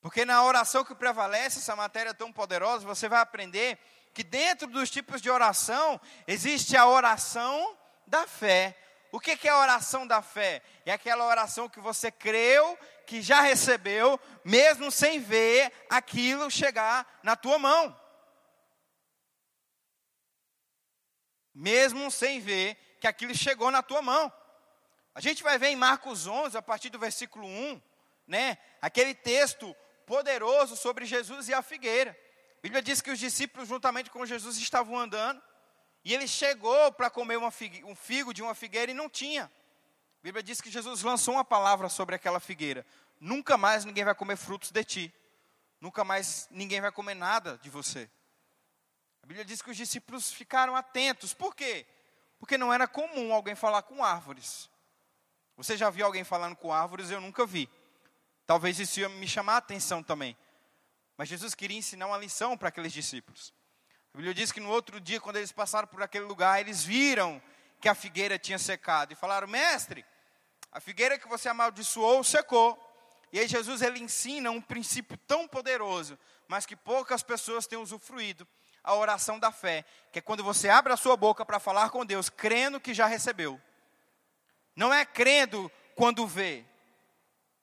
Porque na oração que prevalece, essa matéria tão poderosa, você vai aprender que dentro dos tipos de oração, existe a oração da fé. O que é a oração da fé? É aquela oração que você creu, que já recebeu, mesmo sem ver aquilo chegar na tua mão. Mesmo sem ver que aquilo chegou na tua mão. A gente vai ver em Marcos 11, a partir do versículo 1, né, aquele texto poderoso sobre Jesus e a figueira. A Bíblia diz que os discípulos, juntamente com Jesus, estavam andando. E ele chegou para comer figu, um figo de uma figueira e não tinha. A Bíblia diz que Jesus lançou uma palavra sobre aquela figueira: Nunca mais ninguém vai comer frutos de ti. Nunca mais ninguém vai comer nada de você. A Bíblia diz que os discípulos ficaram atentos. Por quê? Porque não era comum alguém falar com árvores. Você já viu alguém falando com árvores? Eu nunca vi. Talvez isso ia me chamar a atenção também. Mas Jesus queria ensinar uma lição para aqueles discípulos. A Bíblia diz que no outro dia, quando eles passaram por aquele lugar, eles viram que a figueira tinha secado e falaram: Mestre, a figueira que você amaldiçoou secou. E aí Jesus ele ensina um princípio tão poderoso, mas que poucas pessoas têm usufruído, a oração da fé, que é quando você abre a sua boca para falar com Deus, crendo que já recebeu. Não é crendo quando vê,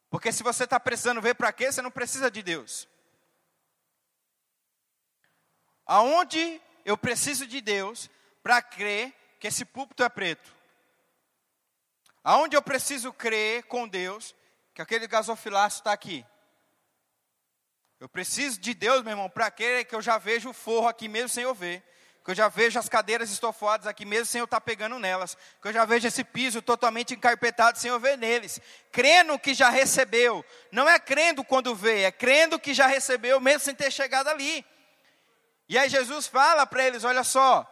porque se você está precisando ver para quê, você não precisa de Deus. Aonde eu preciso de Deus para crer que esse púlpito é preto? Aonde eu preciso crer com Deus que aquele gasofilácio está aqui? Eu preciso de Deus, meu irmão, para crer que eu já vejo o forro aqui mesmo sem eu ver que eu já vejo as cadeiras estofadas aqui mesmo sem eu estar pegando nelas, que eu já vejo esse piso totalmente encarpetado sem eu ver neles, crendo que já recebeu, não é crendo quando vê, é crendo que já recebeu mesmo sem ter chegado ali. E aí Jesus fala para eles: olha só,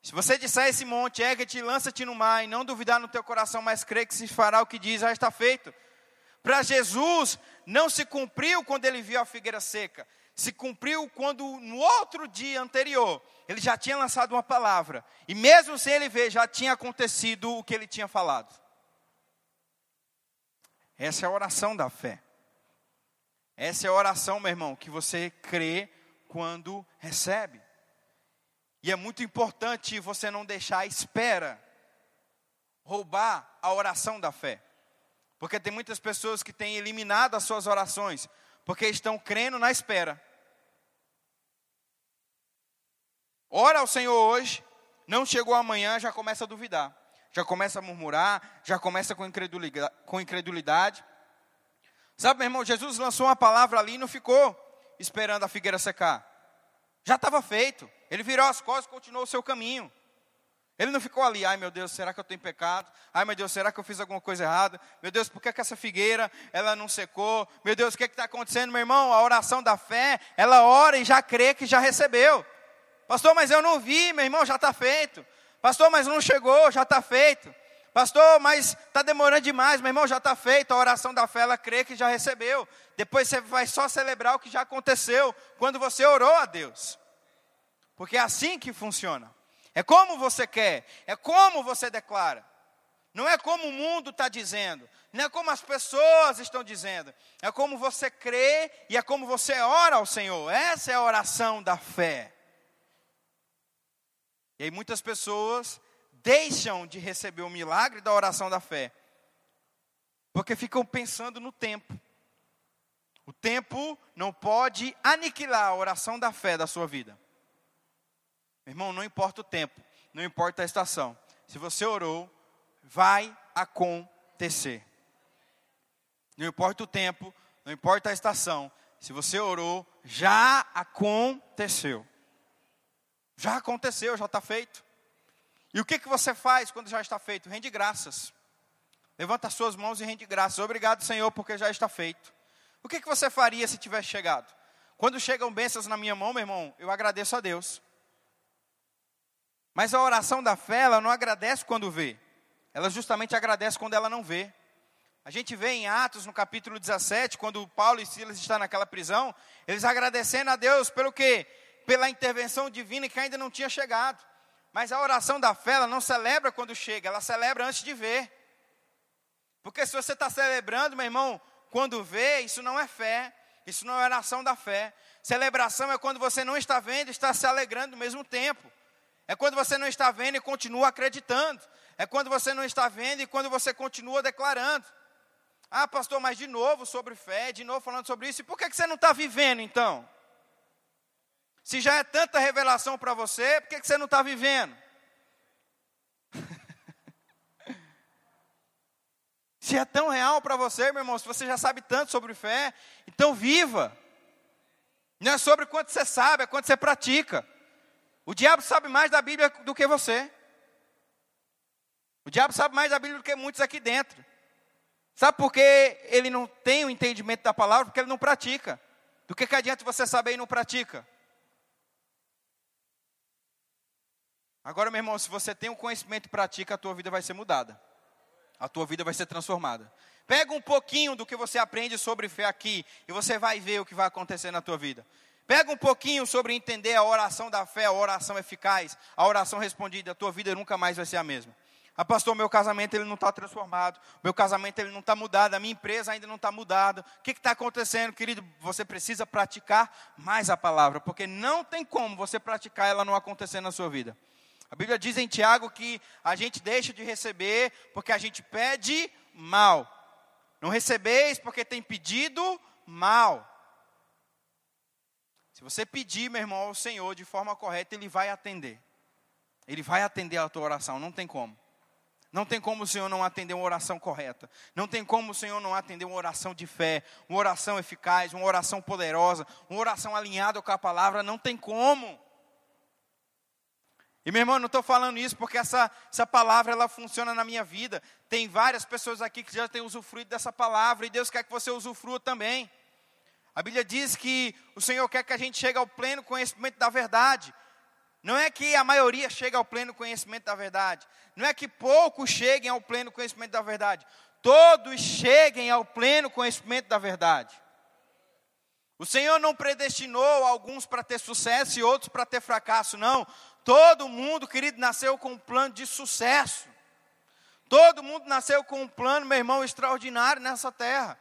se você disser esse monte, ergue-te, lança-te no mar, e não duvidar no teu coração, mas crer que se fará o que diz, já está feito. Para Jesus, não se cumpriu quando ele viu a figueira seca, se cumpriu quando no outro dia anterior ele já tinha lançado uma palavra, e mesmo sem ele ver, já tinha acontecido o que ele tinha falado. Essa é a oração da fé. Essa é a oração, meu irmão, que você crê quando recebe. E é muito importante você não deixar a espera roubar a oração da fé. Porque tem muitas pessoas que têm eliminado as suas orações, porque estão crendo na espera. Ora ao Senhor hoje, não chegou amanhã, já começa a duvidar, já começa a murmurar, já começa com incredulidade. Com incredulidade. Sabe, meu irmão, Jesus lançou uma palavra ali e não ficou esperando a figueira secar. Já estava feito. Ele virou as costas e continuou o seu caminho. Ele não ficou ali, ai meu Deus, será que eu em pecado? Ai meu Deus, será que eu fiz alguma coisa errada? Meu Deus, por que, que essa figueira ela não secou? Meu Deus, o que está acontecendo, meu irmão? A oração da fé, ela ora e já crê que já recebeu. Pastor, mas eu não vi, meu irmão, já está feito. Pastor, mas não chegou, já está feito. Pastor, mas está demorando demais, meu irmão, já está feito. A oração da fé, ela crê que já recebeu. Depois você vai só celebrar o que já aconteceu quando você orou a Deus. Porque é assim que funciona. É como você quer, é como você declara. Não é como o mundo está dizendo, não é como as pessoas estão dizendo, é como você crê e é como você ora ao Senhor. Essa é a oração da fé. E aí muitas pessoas deixam de receber o milagre da oração da fé, porque ficam pensando no tempo. O tempo não pode aniquilar a oração da fé da sua vida. Meu irmão, não importa o tempo, não importa a estação. Se você orou, vai acontecer. Não importa o tempo, não importa a estação. Se você orou, já aconteceu. Já aconteceu, já está feito. E o que, que você faz quando já está feito? Rende graças. Levanta as suas mãos e rende graças. Obrigado, Senhor, porque já está feito. O que, que você faria se tivesse chegado? Quando chegam bênçãos na minha mão, meu irmão, eu agradeço a Deus. Mas a oração da fé, ela não agradece quando vê. Ela justamente agradece quando ela não vê. A gente vê em Atos, no capítulo 17, quando Paulo e Silas estão naquela prisão, eles agradecendo a Deus pelo quê? Pela intervenção divina que ainda não tinha chegado. Mas a oração da fé, ela não celebra quando chega, ela celebra antes de ver. Porque se você está celebrando, meu irmão, quando vê, isso não é fé, isso não é oração da fé. Celebração é quando você não está vendo e está se alegrando ao mesmo tempo. É quando você não está vendo e continua acreditando. É quando você não está vendo e quando você continua declarando. Ah, pastor, mas de novo sobre fé, de novo falando sobre isso. E por que você não está vivendo então? Se já é tanta revelação para você, por que você não está vivendo? se é tão real para você, meu irmão, se você já sabe tanto sobre fé, então viva. Não é sobre quanto você sabe, é quanto você pratica. O diabo sabe mais da Bíblia do que você. O diabo sabe mais da Bíblia do que muitos aqui dentro. Sabe por que ele não tem o entendimento da palavra? Porque ele não pratica. Do que, que adianta você saber e não pratica? Agora, meu irmão, se você tem o um conhecimento e pratica, a tua vida vai ser mudada. A tua vida vai ser transformada. Pega um pouquinho do que você aprende sobre fé aqui e você vai ver o que vai acontecer na tua vida. Pega um pouquinho sobre entender a oração da fé, a oração eficaz, a oração respondida, a tua vida nunca mais vai ser a mesma. Ah, pastor, meu casamento ele não está transformado, meu casamento ele não está mudado, a minha empresa ainda não está mudada. O que está acontecendo, querido? Você precisa praticar mais a palavra, porque não tem como você praticar ela não acontecer na sua vida. A Bíblia diz em Tiago que a gente deixa de receber porque a gente pede mal. Não recebeis porque tem pedido mal. Se você pedir, meu irmão, ao Senhor de forma correta, Ele vai atender. Ele vai atender a tua oração, não tem como. Não tem como o Senhor não atender uma oração correta. Não tem como o Senhor não atender uma oração de fé, uma oração eficaz, uma oração poderosa, uma oração alinhada com a palavra. Não tem como. E meu irmão, não estou falando isso porque essa, essa palavra ela funciona na minha vida. Tem várias pessoas aqui que já têm usufruído dessa palavra e Deus quer que você usufrua também. A Bíblia diz que o Senhor quer que a gente chegue ao pleno conhecimento da verdade. Não é que a maioria chegue ao pleno conhecimento da verdade. Não é que poucos cheguem ao pleno conhecimento da verdade. Todos cheguem ao pleno conhecimento da verdade. O Senhor não predestinou alguns para ter sucesso e outros para ter fracasso, não. Todo mundo, querido, nasceu com um plano de sucesso. Todo mundo nasceu com um plano, meu irmão, extraordinário nessa terra.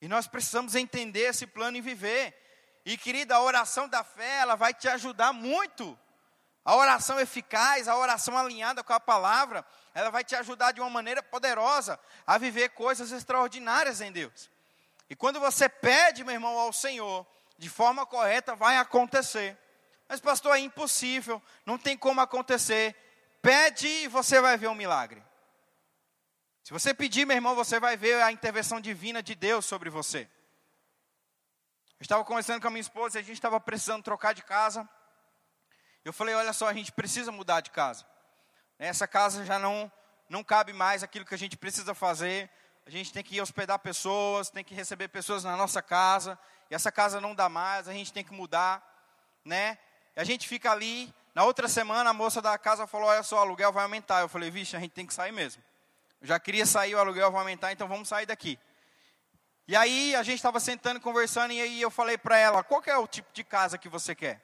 E nós precisamos entender esse plano e viver. E querida, a oração da fé, ela vai te ajudar muito. A oração eficaz, a oração alinhada com a palavra, ela vai te ajudar de uma maneira poderosa a viver coisas extraordinárias em Deus. E quando você pede, meu irmão, ao Senhor, de forma correta, vai acontecer. Mas, pastor, é impossível, não tem como acontecer. Pede e você vai ver um milagre. Se você pedir, meu irmão, você vai ver a intervenção divina de Deus sobre você. Eu estava conversando com a minha esposa e a gente estava precisando trocar de casa. Eu falei: olha só, a gente precisa mudar de casa. Essa casa já não, não cabe mais aquilo que a gente precisa fazer. A gente tem que hospedar pessoas, tem que receber pessoas na nossa casa. E essa casa não dá mais, a gente tem que mudar. Né? E a gente fica ali. Na outra semana, a moça da casa falou: olha só, o aluguel vai aumentar. Eu falei: vixe, a gente tem que sair mesmo. Eu já queria sair, o aluguel vai aumentar, então vamos sair daqui. E aí a gente estava sentando conversando e aí eu falei para ela, qual é o tipo de casa que você quer?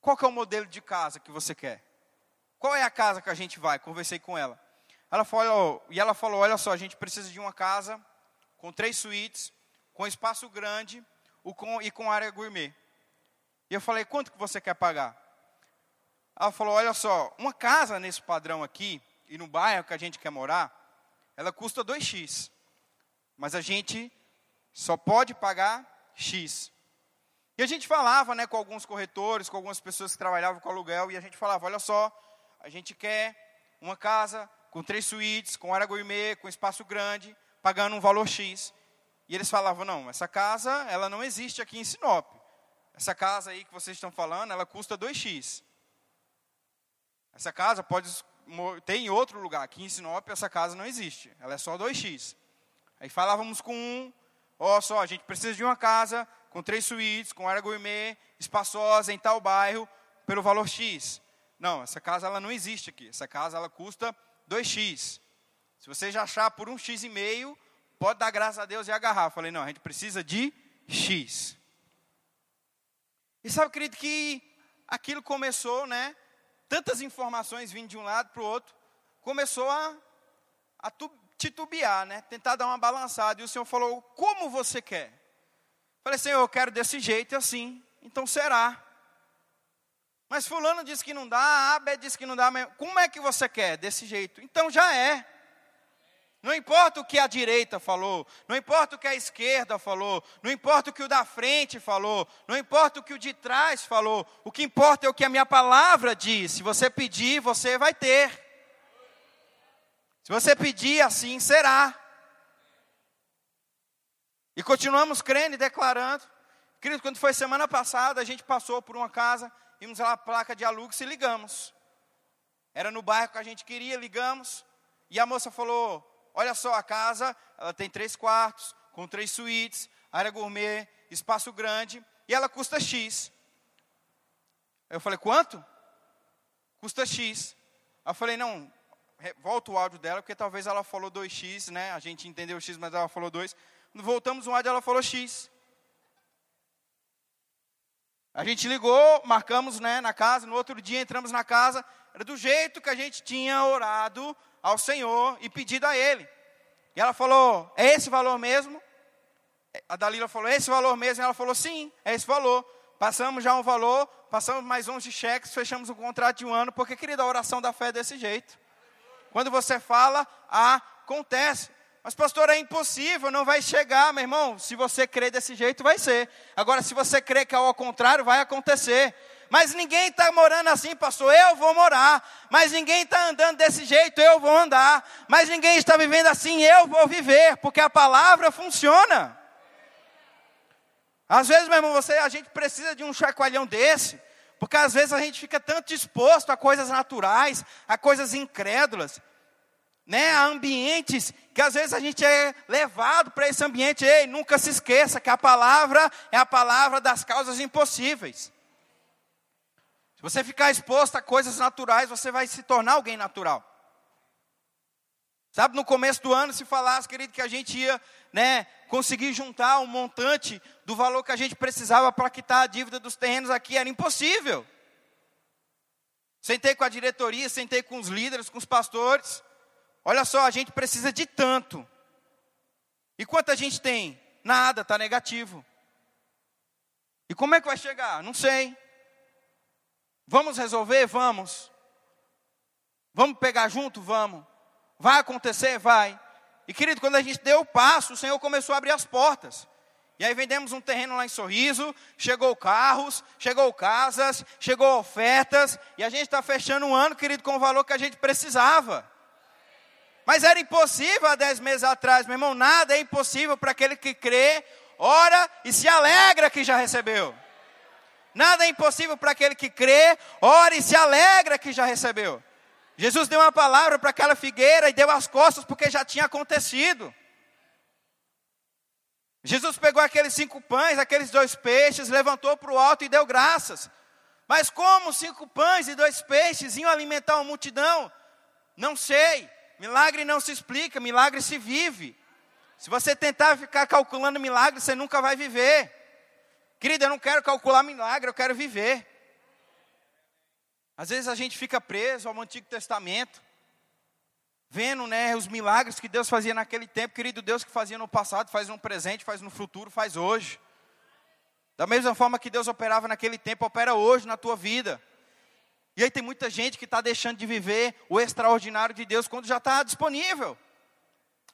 Qual é o modelo de casa que você quer? Qual é a casa que a gente vai? Conversei com ela. Ela falou, e ela falou, olha só, a gente precisa de uma casa com três suítes, com espaço grande e com área gourmet. E eu falei, quanto que você quer pagar? Ela falou, olha só, uma casa nesse padrão aqui, e no bairro que a gente quer morar, ela custa 2x mas a gente só pode pagar X. E a gente falava né, com alguns corretores, com algumas pessoas que trabalhavam com aluguel, e a gente falava: olha só, a gente quer uma casa com três suítes, com área gourmet, com espaço grande, pagando um valor X. E eles falavam: não, essa casa ela não existe aqui em Sinop. Essa casa aí que vocês estão falando, ela custa 2x. Essa casa pode tem outro lugar. Aqui em Sinop, essa casa não existe. Ela é só 2x. Aí falávamos com um, ó só, a gente precisa de uma casa com três suítes, com área gourmet, espaçosa, em tal bairro, pelo valor X. Não, essa casa ela não existe aqui. Essa casa ela custa 2x. Se você já achar por um x e meio, pode dar graças a Deus e agarrar. Falei, não, a gente precisa de x. E sabe, querido, que aquilo começou, né? Tantas informações vindo de um lado para o outro, começou a, a titubear, né? Tentar dar uma balançada. E o Senhor falou: Como você quer? Falei, Senhor, eu quero desse jeito assim. Então será. Mas Fulano disse que não dá, Abed disse que não dá. Como é que você quer? Desse jeito. Então já é. Não importa o que a direita falou, não importa o que a esquerda falou, não importa o que o da frente falou, não importa o que o de trás falou, o que importa é o que a minha palavra diz. Se você pedir, você vai ter. Se você pedir, assim será. E continuamos crendo e declarando. Querido, quando foi semana passada, a gente passou por uma casa, vimos lá a placa de aluguel e ligamos. Era no bairro que a gente queria, ligamos. E a moça falou: Olha só, a casa, ela tem três quartos, com três suítes, área gourmet, espaço grande, e ela custa X. Eu falei, quanto? Custa X. Eu falei, não, volta o áudio dela, porque talvez ela falou 2x, né? A gente entendeu X, mas ela falou 2. Voltamos o áudio, ela falou X. A gente ligou, marcamos né, na casa, no outro dia entramos na casa, era do jeito que a gente tinha orado ao Senhor e pedido a Ele. E ela falou: É esse valor mesmo? A Dalila falou: É esse valor mesmo? E ela falou: Sim, é esse valor. Passamos já um valor, passamos mais 11 cheques, fechamos um contrato de um ano, porque, querida, a oração da fé é desse jeito. Quando você fala, acontece. Mas, pastor, é impossível, não vai chegar, meu irmão. Se você crê desse jeito, vai ser. Agora, se você crê que é ao contrário, vai acontecer. Mas ninguém está morando assim, pastor. Eu vou morar. Mas ninguém está andando desse jeito. Eu vou andar. Mas ninguém está vivendo assim. Eu vou viver. Porque a palavra funciona. Às vezes, meu irmão, você, a gente precisa de um chacoalhão desse. Porque às vezes a gente fica tanto exposto a coisas naturais, a coisas incrédulas, né, a ambientes que às vezes a gente é levado para esse ambiente. Ei, nunca se esqueça que a palavra é a palavra das causas impossíveis. Você ficar exposto a coisas naturais, você vai se tornar alguém natural. Sabe, no começo do ano, se falasse, querido, que a gente ia né, conseguir juntar um montante do valor que a gente precisava para quitar a dívida dos terrenos aqui, era impossível. Sentei com a diretoria, sentei com os líderes, com os pastores. Olha só, a gente precisa de tanto. E quanto a gente tem? Nada, está negativo. E como é que vai chegar? Não sei. Vamos resolver? Vamos. Vamos pegar junto? Vamos. Vai acontecer? Vai. E querido, quando a gente deu o passo, o Senhor começou a abrir as portas. E aí vendemos um terreno lá em Sorriso, chegou carros, chegou casas, chegou ofertas, e a gente está fechando um ano, querido, com o valor que a gente precisava. Mas era impossível há dez meses atrás, meu irmão, nada é impossível para aquele que crê, ora e se alegra que já recebeu. Nada é impossível para aquele que crê, ora e se alegra que já recebeu. Jesus deu uma palavra para aquela figueira e deu as costas porque já tinha acontecido. Jesus pegou aqueles cinco pães, aqueles dois peixes, levantou para o alto e deu graças. Mas como cinco pães e dois peixes iam alimentar uma multidão? Não sei. Milagre não se explica, milagre se vive. Se você tentar ficar calculando milagre, você nunca vai viver. Querido, eu não quero calcular milagre, eu quero viver. Às vezes a gente fica preso ao Antigo Testamento, vendo né, os milagres que Deus fazia naquele tempo. Querido, Deus que fazia no passado, faz no presente, faz no futuro, faz hoje. Da mesma forma que Deus operava naquele tempo, opera hoje na tua vida. E aí tem muita gente que está deixando de viver o extraordinário de Deus quando já está disponível.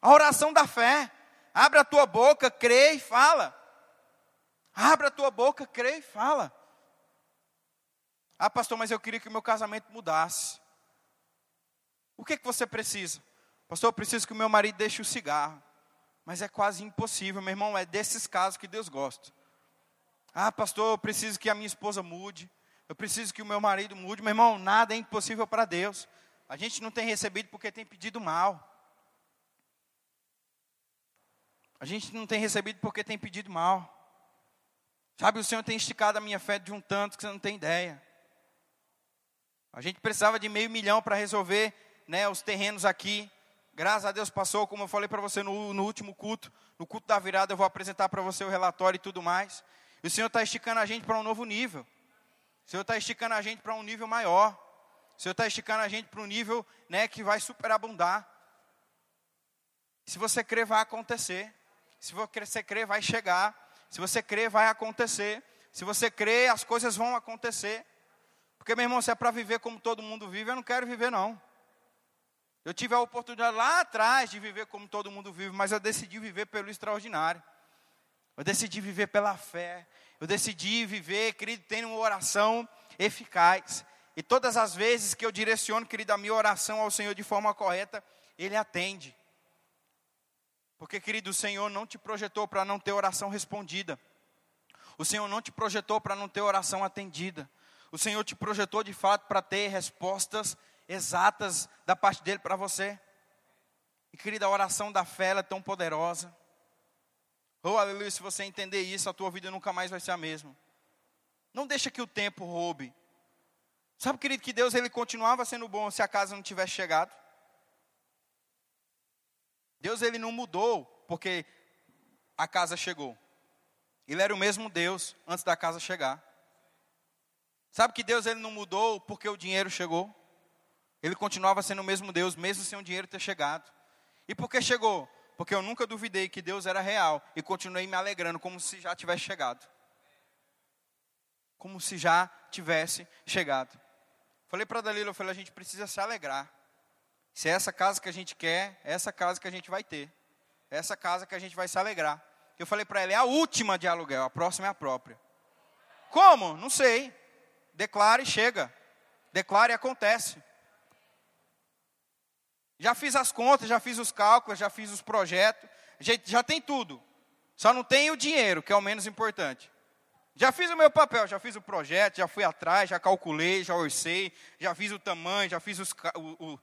A oração da fé. Abre a tua boca, crê e fala. Abra a tua boca, crê e fala. Ah, pastor, mas eu queria que o meu casamento mudasse. O que, que você precisa? Pastor, eu preciso que o meu marido deixe o cigarro. Mas é quase impossível, meu irmão, é desses casos que Deus gosta. Ah, pastor, eu preciso que a minha esposa mude. Eu preciso que o meu marido mude. Meu irmão, nada é impossível para Deus. A gente não tem recebido porque tem pedido mal. A gente não tem recebido porque tem pedido mal. Sabe, o Senhor tem esticado a minha fé de um tanto que você não tem ideia. A gente precisava de meio milhão para resolver né, os terrenos aqui. Graças a Deus passou, como eu falei para você no, no, último culto. No culto da virada eu vou apresentar para você o relatório e tudo mais. E o Senhor está esticando a gente para um novo nível. O Senhor está esticando a gente para um nível maior. O Senhor está esticando a gente para um nível né, que vai superabundar. Se você crer, vai acontecer. Se você crer, vai chegar. Se você crer, vai acontecer. Se você crer, as coisas vão acontecer. Porque, meu irmão, se é para viver como todo mundo vive, eu não quero viver, não. Eu tive a oportunidade lá atrás de viver como todo mundo vive, mas eu decidi viver pelo extraordinário. Eu decidi viver pela fé. Eu decidi viver, querido, tendo uma oração eficaz. E todas as vezes que eu direciono, querido, a minha oração ao Senhor de forma correta, Ele atende. Porque, querido, o Senhor não te projetou para não ter oração respondida. O Senhor não te projetou para não ter oração atendida. O Senhor te projetou de fato para ter respostas exatas da parte dele para você. E querida, a oração da fé é tão poderosa. Oh, aleluia, se você entender isso, a tua vida nunca mais vai ser a mesma. Não deixa que o tempo roube. Sabe, querido, que Deus ele continuava sendo bom se a casa não tivesse chegado? Deus ele não mudou porque a casa chegou. Ele era o mesmo Deus antes da casa chegar. Sabe que Deus ele não mudou porque o dinheiro chegou? Ele continuava sendo o mesmo Deus, mesmo sem o dinheiro ter chegado. E por que chegou? Porque eu nunca duvidei que Deus era real e continuei me alegrando como se já tivesse chegado. Como se já tivesse chegado. Falei para Dalila, eu falei, a gente precisa se alegrar. Se é essa casa que a gente quer, é essa casa que a gente vai ter. É essa casa que a gente vai se alegrar. Eu falei para ela, é a última de aluguel, a próxima é a própria. Como? Não sei. Declare e chega. Declare e acontece. Já fiz as contas, já fiz os cálculos, já fiz os projetos. Já, tem tudo. Só não tem o dinheiro, que é o menos importante. Já fiz o meu papel, já fiz o projeto, já fui atrás, já calculei, já orcei, já fiz o tamanho, já fiz os, o, o,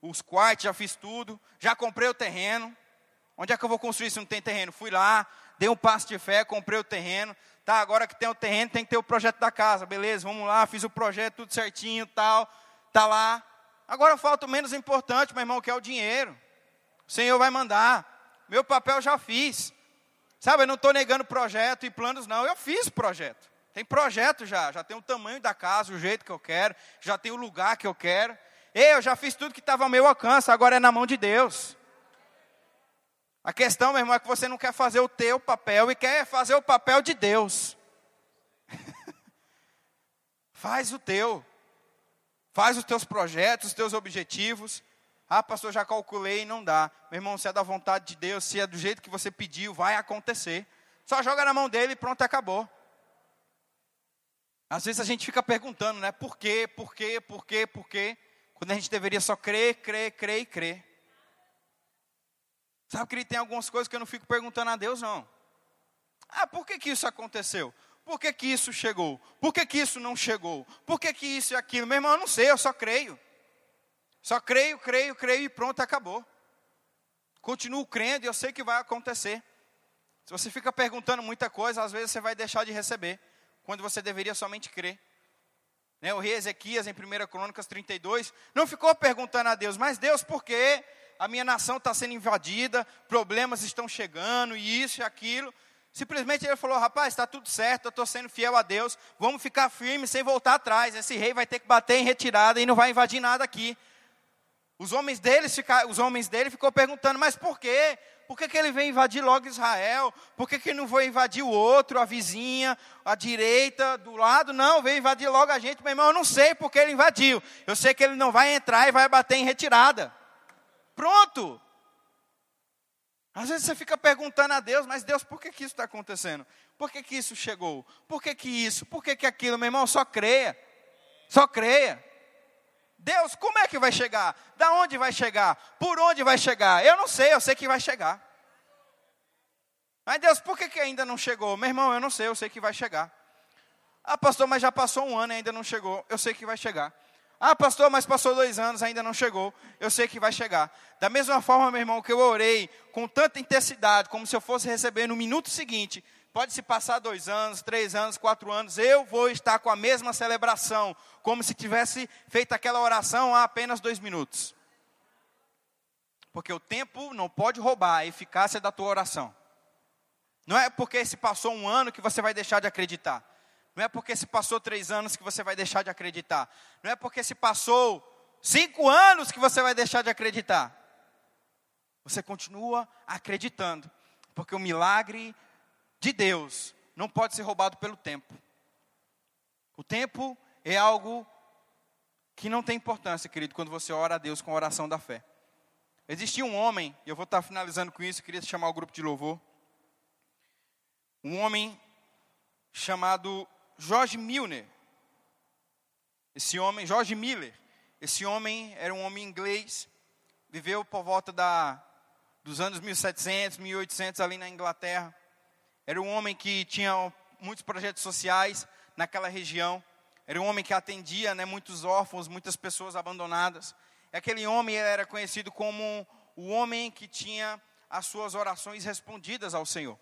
os quartos, já fiz tudo, já comprei o terreno. Onde é que eu vou construir se não tem terreno? Fui lá, dei um passo de fé, comprei o terreno. Tá, agora que tem o terreno, tem que ter o projeto da casa. Beleza, vamos lá, fiz o projeto tudo certinho, tal. Tá lá. Agora falta o menos importante, meu irmão, que é o dinheiro. O Senhor vai mandar. Meu papel já fiz. Sabe, eu não estou negando projeto e planos, não. Eu fiz projeto. Tem projeto já. Já tem o tamanho da casa, o jeito que eu quero. Já tem o lugar que eu quero. Eu já fiz tudo que estava ao meu alcance, agora é na mão de Deus. A questão, meu irmão, é que você não quer fazer o teu papel e quer fazer o papel de Deus. Faz o teu. Faz os teus projetos, os teus objetivos. Ah, pastor, já calculei e não dá. Meu irmão, se é da vontade de Deus, se é do jeito que você pediu, vai acontecer. Só joga na mão dele e pronto, acabou. Às vezes a gente fica perguntando, né? Por quê, por quê, por quê, por quê? Quando a gente deveria só crer, crer, crer e crer. Sabe que ele tem algumas coisas que eu não fico perguntando a Deus, não. Ah, por que, que isso aconteceu? Por que, que isso chegou? Por que, que isso não chegou? Por que, que isso e aquilo? Meu irmão, eu não sei, eu só creio. Só creio, creio, creio e pronto, acabou. Continuo crendo e eu sei que vai acontecer. Se você fica perguntando muita coisa, às vezes você vai deixar de receber, quando você deveria somente crer. Né, o rei Ezequias, em 1 Crônicas 32, não ficou perguntando a Deus, mas Deus, por que a minha nação está sendo invadida, problemas estão chegando, e isso e aquilo. Simplesmente ele falou: rapaz, está tudo certo, eu estou sendo fiel a Deus, vamos ficar firmes sem voltar atrás. Esse rei vai ter que bater em retirada e não vai invadir nada aqui. Os homens, deles fica, os homens dele ficou perguntando: mas por quê? Por que, que ele vem invadir logo Israel? Por que, que não foi invadir o outro, a vizinha, a direita, do lado? Não, veio invadir logo a gente. Meu irmão, eu não sei porque ele invadiu. Eu sei que ele não vai entrar e vai bater em retirada. Pronto. Às vezes você fica perguntando a Deus, mas Deus, por que, que isso está acontecendo? Por que, que isso chegou? Por que, que isso? Por que, que aquilo? Meu irmão, só creia. Só creia. Deus, como é que vai chegar? Da onde vai chegar? Por onde vai chegar? Eu não sei, eu sei que vai chegar. Mas Deus, por que, que ainda não chegou? Meu irmão, eu não sei, eu sei que vai chegar. Ah, pastor, mas já passou um ano e ainda não chegou. Eu sei que vai chegar. Ah, pastor, mas passou dois anos, ainda não chegou. Eu sei que vai chegar. Da mesma forma, meu irmão, que eu orei com tanta intensidade, como se eu fosse receber no minuto seguinte, pode se passar dois anos, três anos, quatro anos, eu vou estar com a mesma celebração, como se tivesse feito aquela oração há apenas dois minutos. Porque o tempo não pode roubar a eficácia da tua oração. Não é porque se passou um ano que você vai deixar de acreditar. Não é porque se passou três anos que você vai deixar de acreditar. Não é porque se passou cinco anos que você vai deixar de acreditar. Você continua acreditando. Porque o milagre de Deus não pode ser roubado pelo tempo. O tempo é algo que não tem importância, querido, quando você ora a Deus com a oração da fé. Existia um homem, e eu vou estar finalizando com isso, queria chamar o grupo de louvor. Um homem chamado George Milner. Esse homem, George Miller, esse homem era um homem inglês, viveu por volta da, dos anos 1700, 1800 ali na Inglaterra. Era um homem que tinha muitos projetos sociais naquela região. Era um homem que atendia né, muitos órfãos, muitas pessoas abandonadas. Aquele homem era conhecido como o homem que tinha as suas orações respondidas ao Senhor.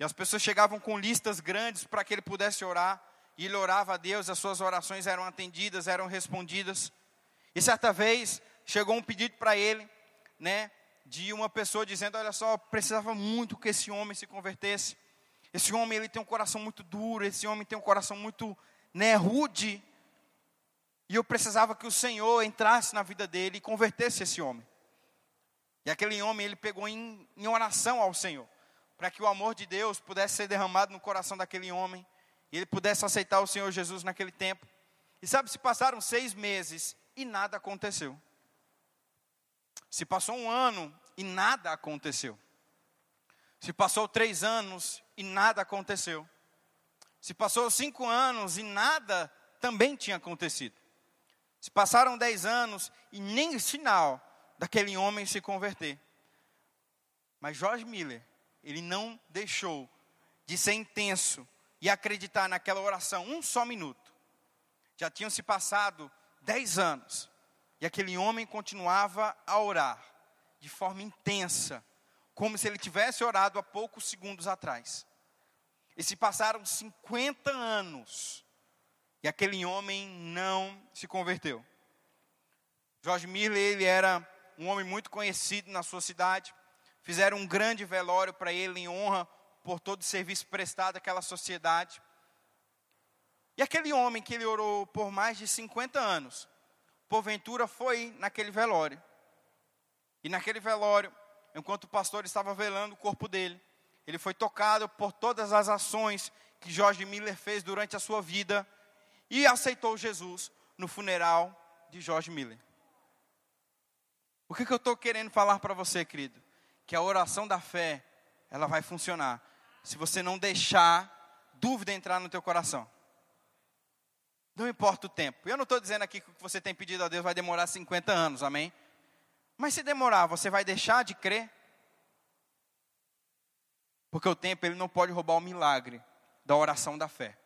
E as pessoas chegavam com listas grandes para que ele pudesse orar. E ele orava a Deus, as suas orações eram atendidas, eram respondidas. E certa vez chegou um pedido para ele, né, de uma pessoa dizendo: Olha só, precisava muito que esse homem se convertesse. Esse homem ele tem um coração muito duro, esse homem tem um coração muito né, rude. E eu precisava que o Senhor entrasse na vida dele e convertesse esse homem. E aquele homem ele pegou em, em oração ao Senhor para que o amor de Deus pudesse ser derramado no coração daquele homem e ele pudesse aceitar o Senhor Jesus naquele tempo. E sabe, se passaram seis meses e nada aconteceu. Se passou um ano e nada aconteceu. Se passou três anos e nada aconteceu. Se passou cinco anos e nada também tinha acontecido. Se passaram dez anos e nem sinal daquele homem se converter. Mas George Miller ele não deixou de ser intenso e acreditar naquela oração um só minuto. Já tinham se passado dez anos e aquele homem continuava a orar de forma intensa, como se ele tivesse orado há poucos segundos atrás. E se passaram 50 anos e aquele homem não se converteu. Jorge Miller, ele era um homem muito conhecido na sua cidade, fizeram um grande velório para ele em honra por todo o serviço prestado àquela sociedade. E aquele homem que ele orou por mais de 50 anos, porventura foi naquele velório. E naquele velório, enquanto o pastor estava velando o corpo dele, ele foi tocado por todas as ações que Jorge Miller fez durante a sua vida e aceitou Jesus no funeral de Jorge Miller. O que, que eu estou querendo falar para você, querido? que a oração da fé, ela vai funcionar. Se você não deixar dúvida entrar no teu coração. Não importa o tempo. Eu não estou dizendo aqui que o que você tem pedido a Deus vai demorar 50 anos, amém? Mas se demorar, você vai deixar de crer? Porque o tempo ele não pode roubar o milagre da oração da fé.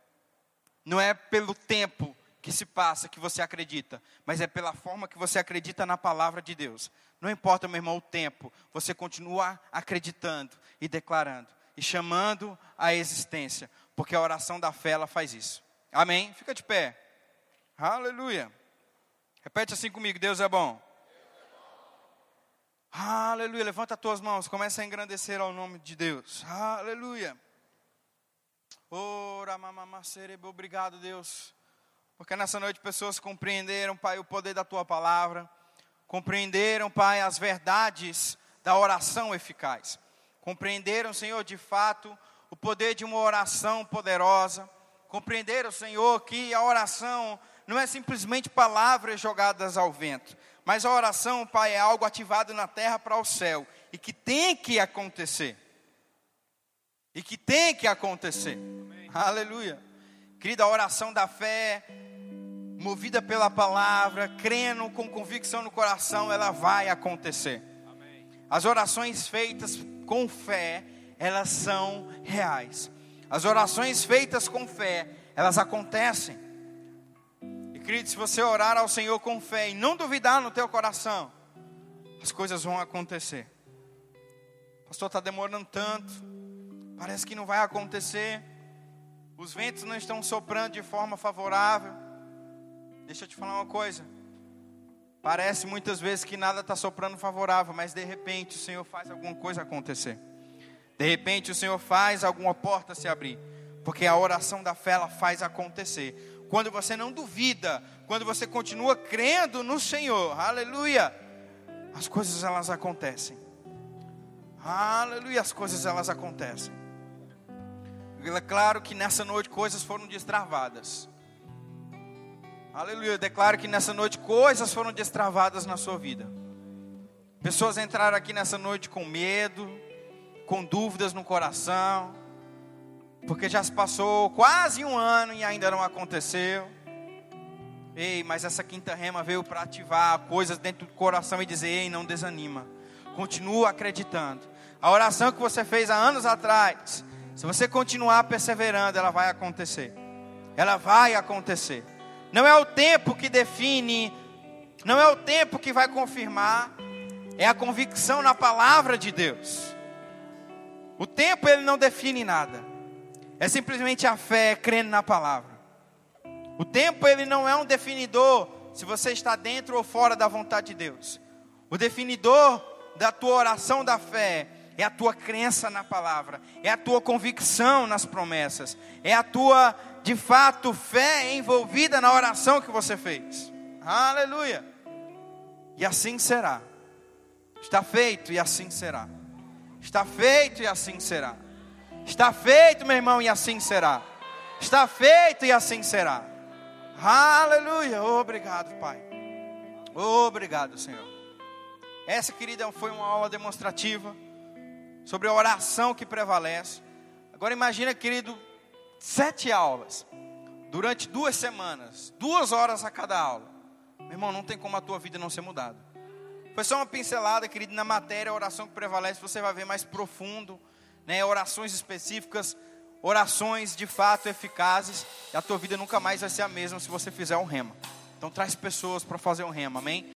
Não é pelo tempo que se passa que você acredita, mas é pela forma que você acredita na palavra de Deus. Não importa, meu irmão, o tempo, você continua acreditando e declarando e chamando a existência, porque a oração da fé ela faz isso. Amém? Fica de pé. Aleluia. Repete assim comigo: Deus é bom. Aleluia. Levanta as tuas mãos, começa a engrandecer ao nome de Deus. Aleluia. Ora, obrigado, Deus porque nessa noite pessoas compreenderam, Pai, o poder da tua palavra, compreenderam, Pai, as verdades da oração eficaz. Compreenderam, Senhor, de fato, o poder de uma oração poderosa. Compreenderam, Senhor, que a oração não é simplesmente palavras jogadas ao vento, mas a oração, Pai, é algo ativado na terra para o céu e que tem que acontecer. E que tem que acontecer. Amém. Aleluia. Querida, a oração da fé movida pela palavra, crendo com convicção no coração, ela vai acontecer. Amém. As orações feitas com fé, elas são reais. As orações feitas com fé, elas acontecem. Querido, se você orar ao Senhor com fé e não duvidar no teu coração, as coisas vão acontecer. Pastor, está demorando tanto, parece que não vai acontecer, os ventos não estão soprando de forma favorável. Deixa eu te falar uma coisa. Parece muitas vezes que nada está soprando favorável, mas de repente o Senhor faz alguma coisa acontecer. De repente o Senhor faz alguma porta se abrir, porque a oração da fé ela faz acontecer. Quando você não duvida, quando você continua crendo no Senhor, aleluia, as coisas elas acontecem. Aleluia, as coisas elas acontecem. É claro que nessa noite coisas foram destravadas. Aleluia, eu declaro que nessa noite coisas foram destravadas na sua vida. Pessoas entraram aqui nessa noite com medo, com dúvidas no coração, porque já se passou quase um ano e ainda não aconteceu. Ei, mas essa quinta rema veio para ativar coisas dentro do coração e dizer: ei, não desanima, continua acreditando. A oração que você fez há anos atrás, se você continuar perseverando, ela vai acontecer. Ela vai acontecer. Não é o tempo que define, não é o tempo que vai confirmar, é a convicção na palavra de Deus. O tempo ele não define nada. É simplesmente a fé crendo na palavra. O tempo ele não é um definidor se você está dentro ou fora da vontade de Deus. O definidor da tua oração da fé é a tua crença na palavra, é a tua convicção nas promessas, é a tua, de fato, fé envolvida na oração que você fez. Aleluia! E assim será. Está feito e assim será. Está feito e assim será. Está feito, meu irmão, e assim será. Está feito e assim será. Aleluia. Obrigado, Pai. Obrigado, Senhor. Essa, querida, foi uma aula demonstrativa sobre a oração que prevalece. Agora imagina, querido, sete aulas durante duas semanas, duas horas a cada aula. Meu irmão, não tem como a tua vida não ser mudada. Foi só uma pincelada, querido, na matéria, a oração que prevalece, você vai ver mais profundo, né? Orações específicas, orações de fato eficazes, e a tua vida nunca mais vai ser a mesma se você fizer um rema. Então traz pessoas para fazer um rema, amém?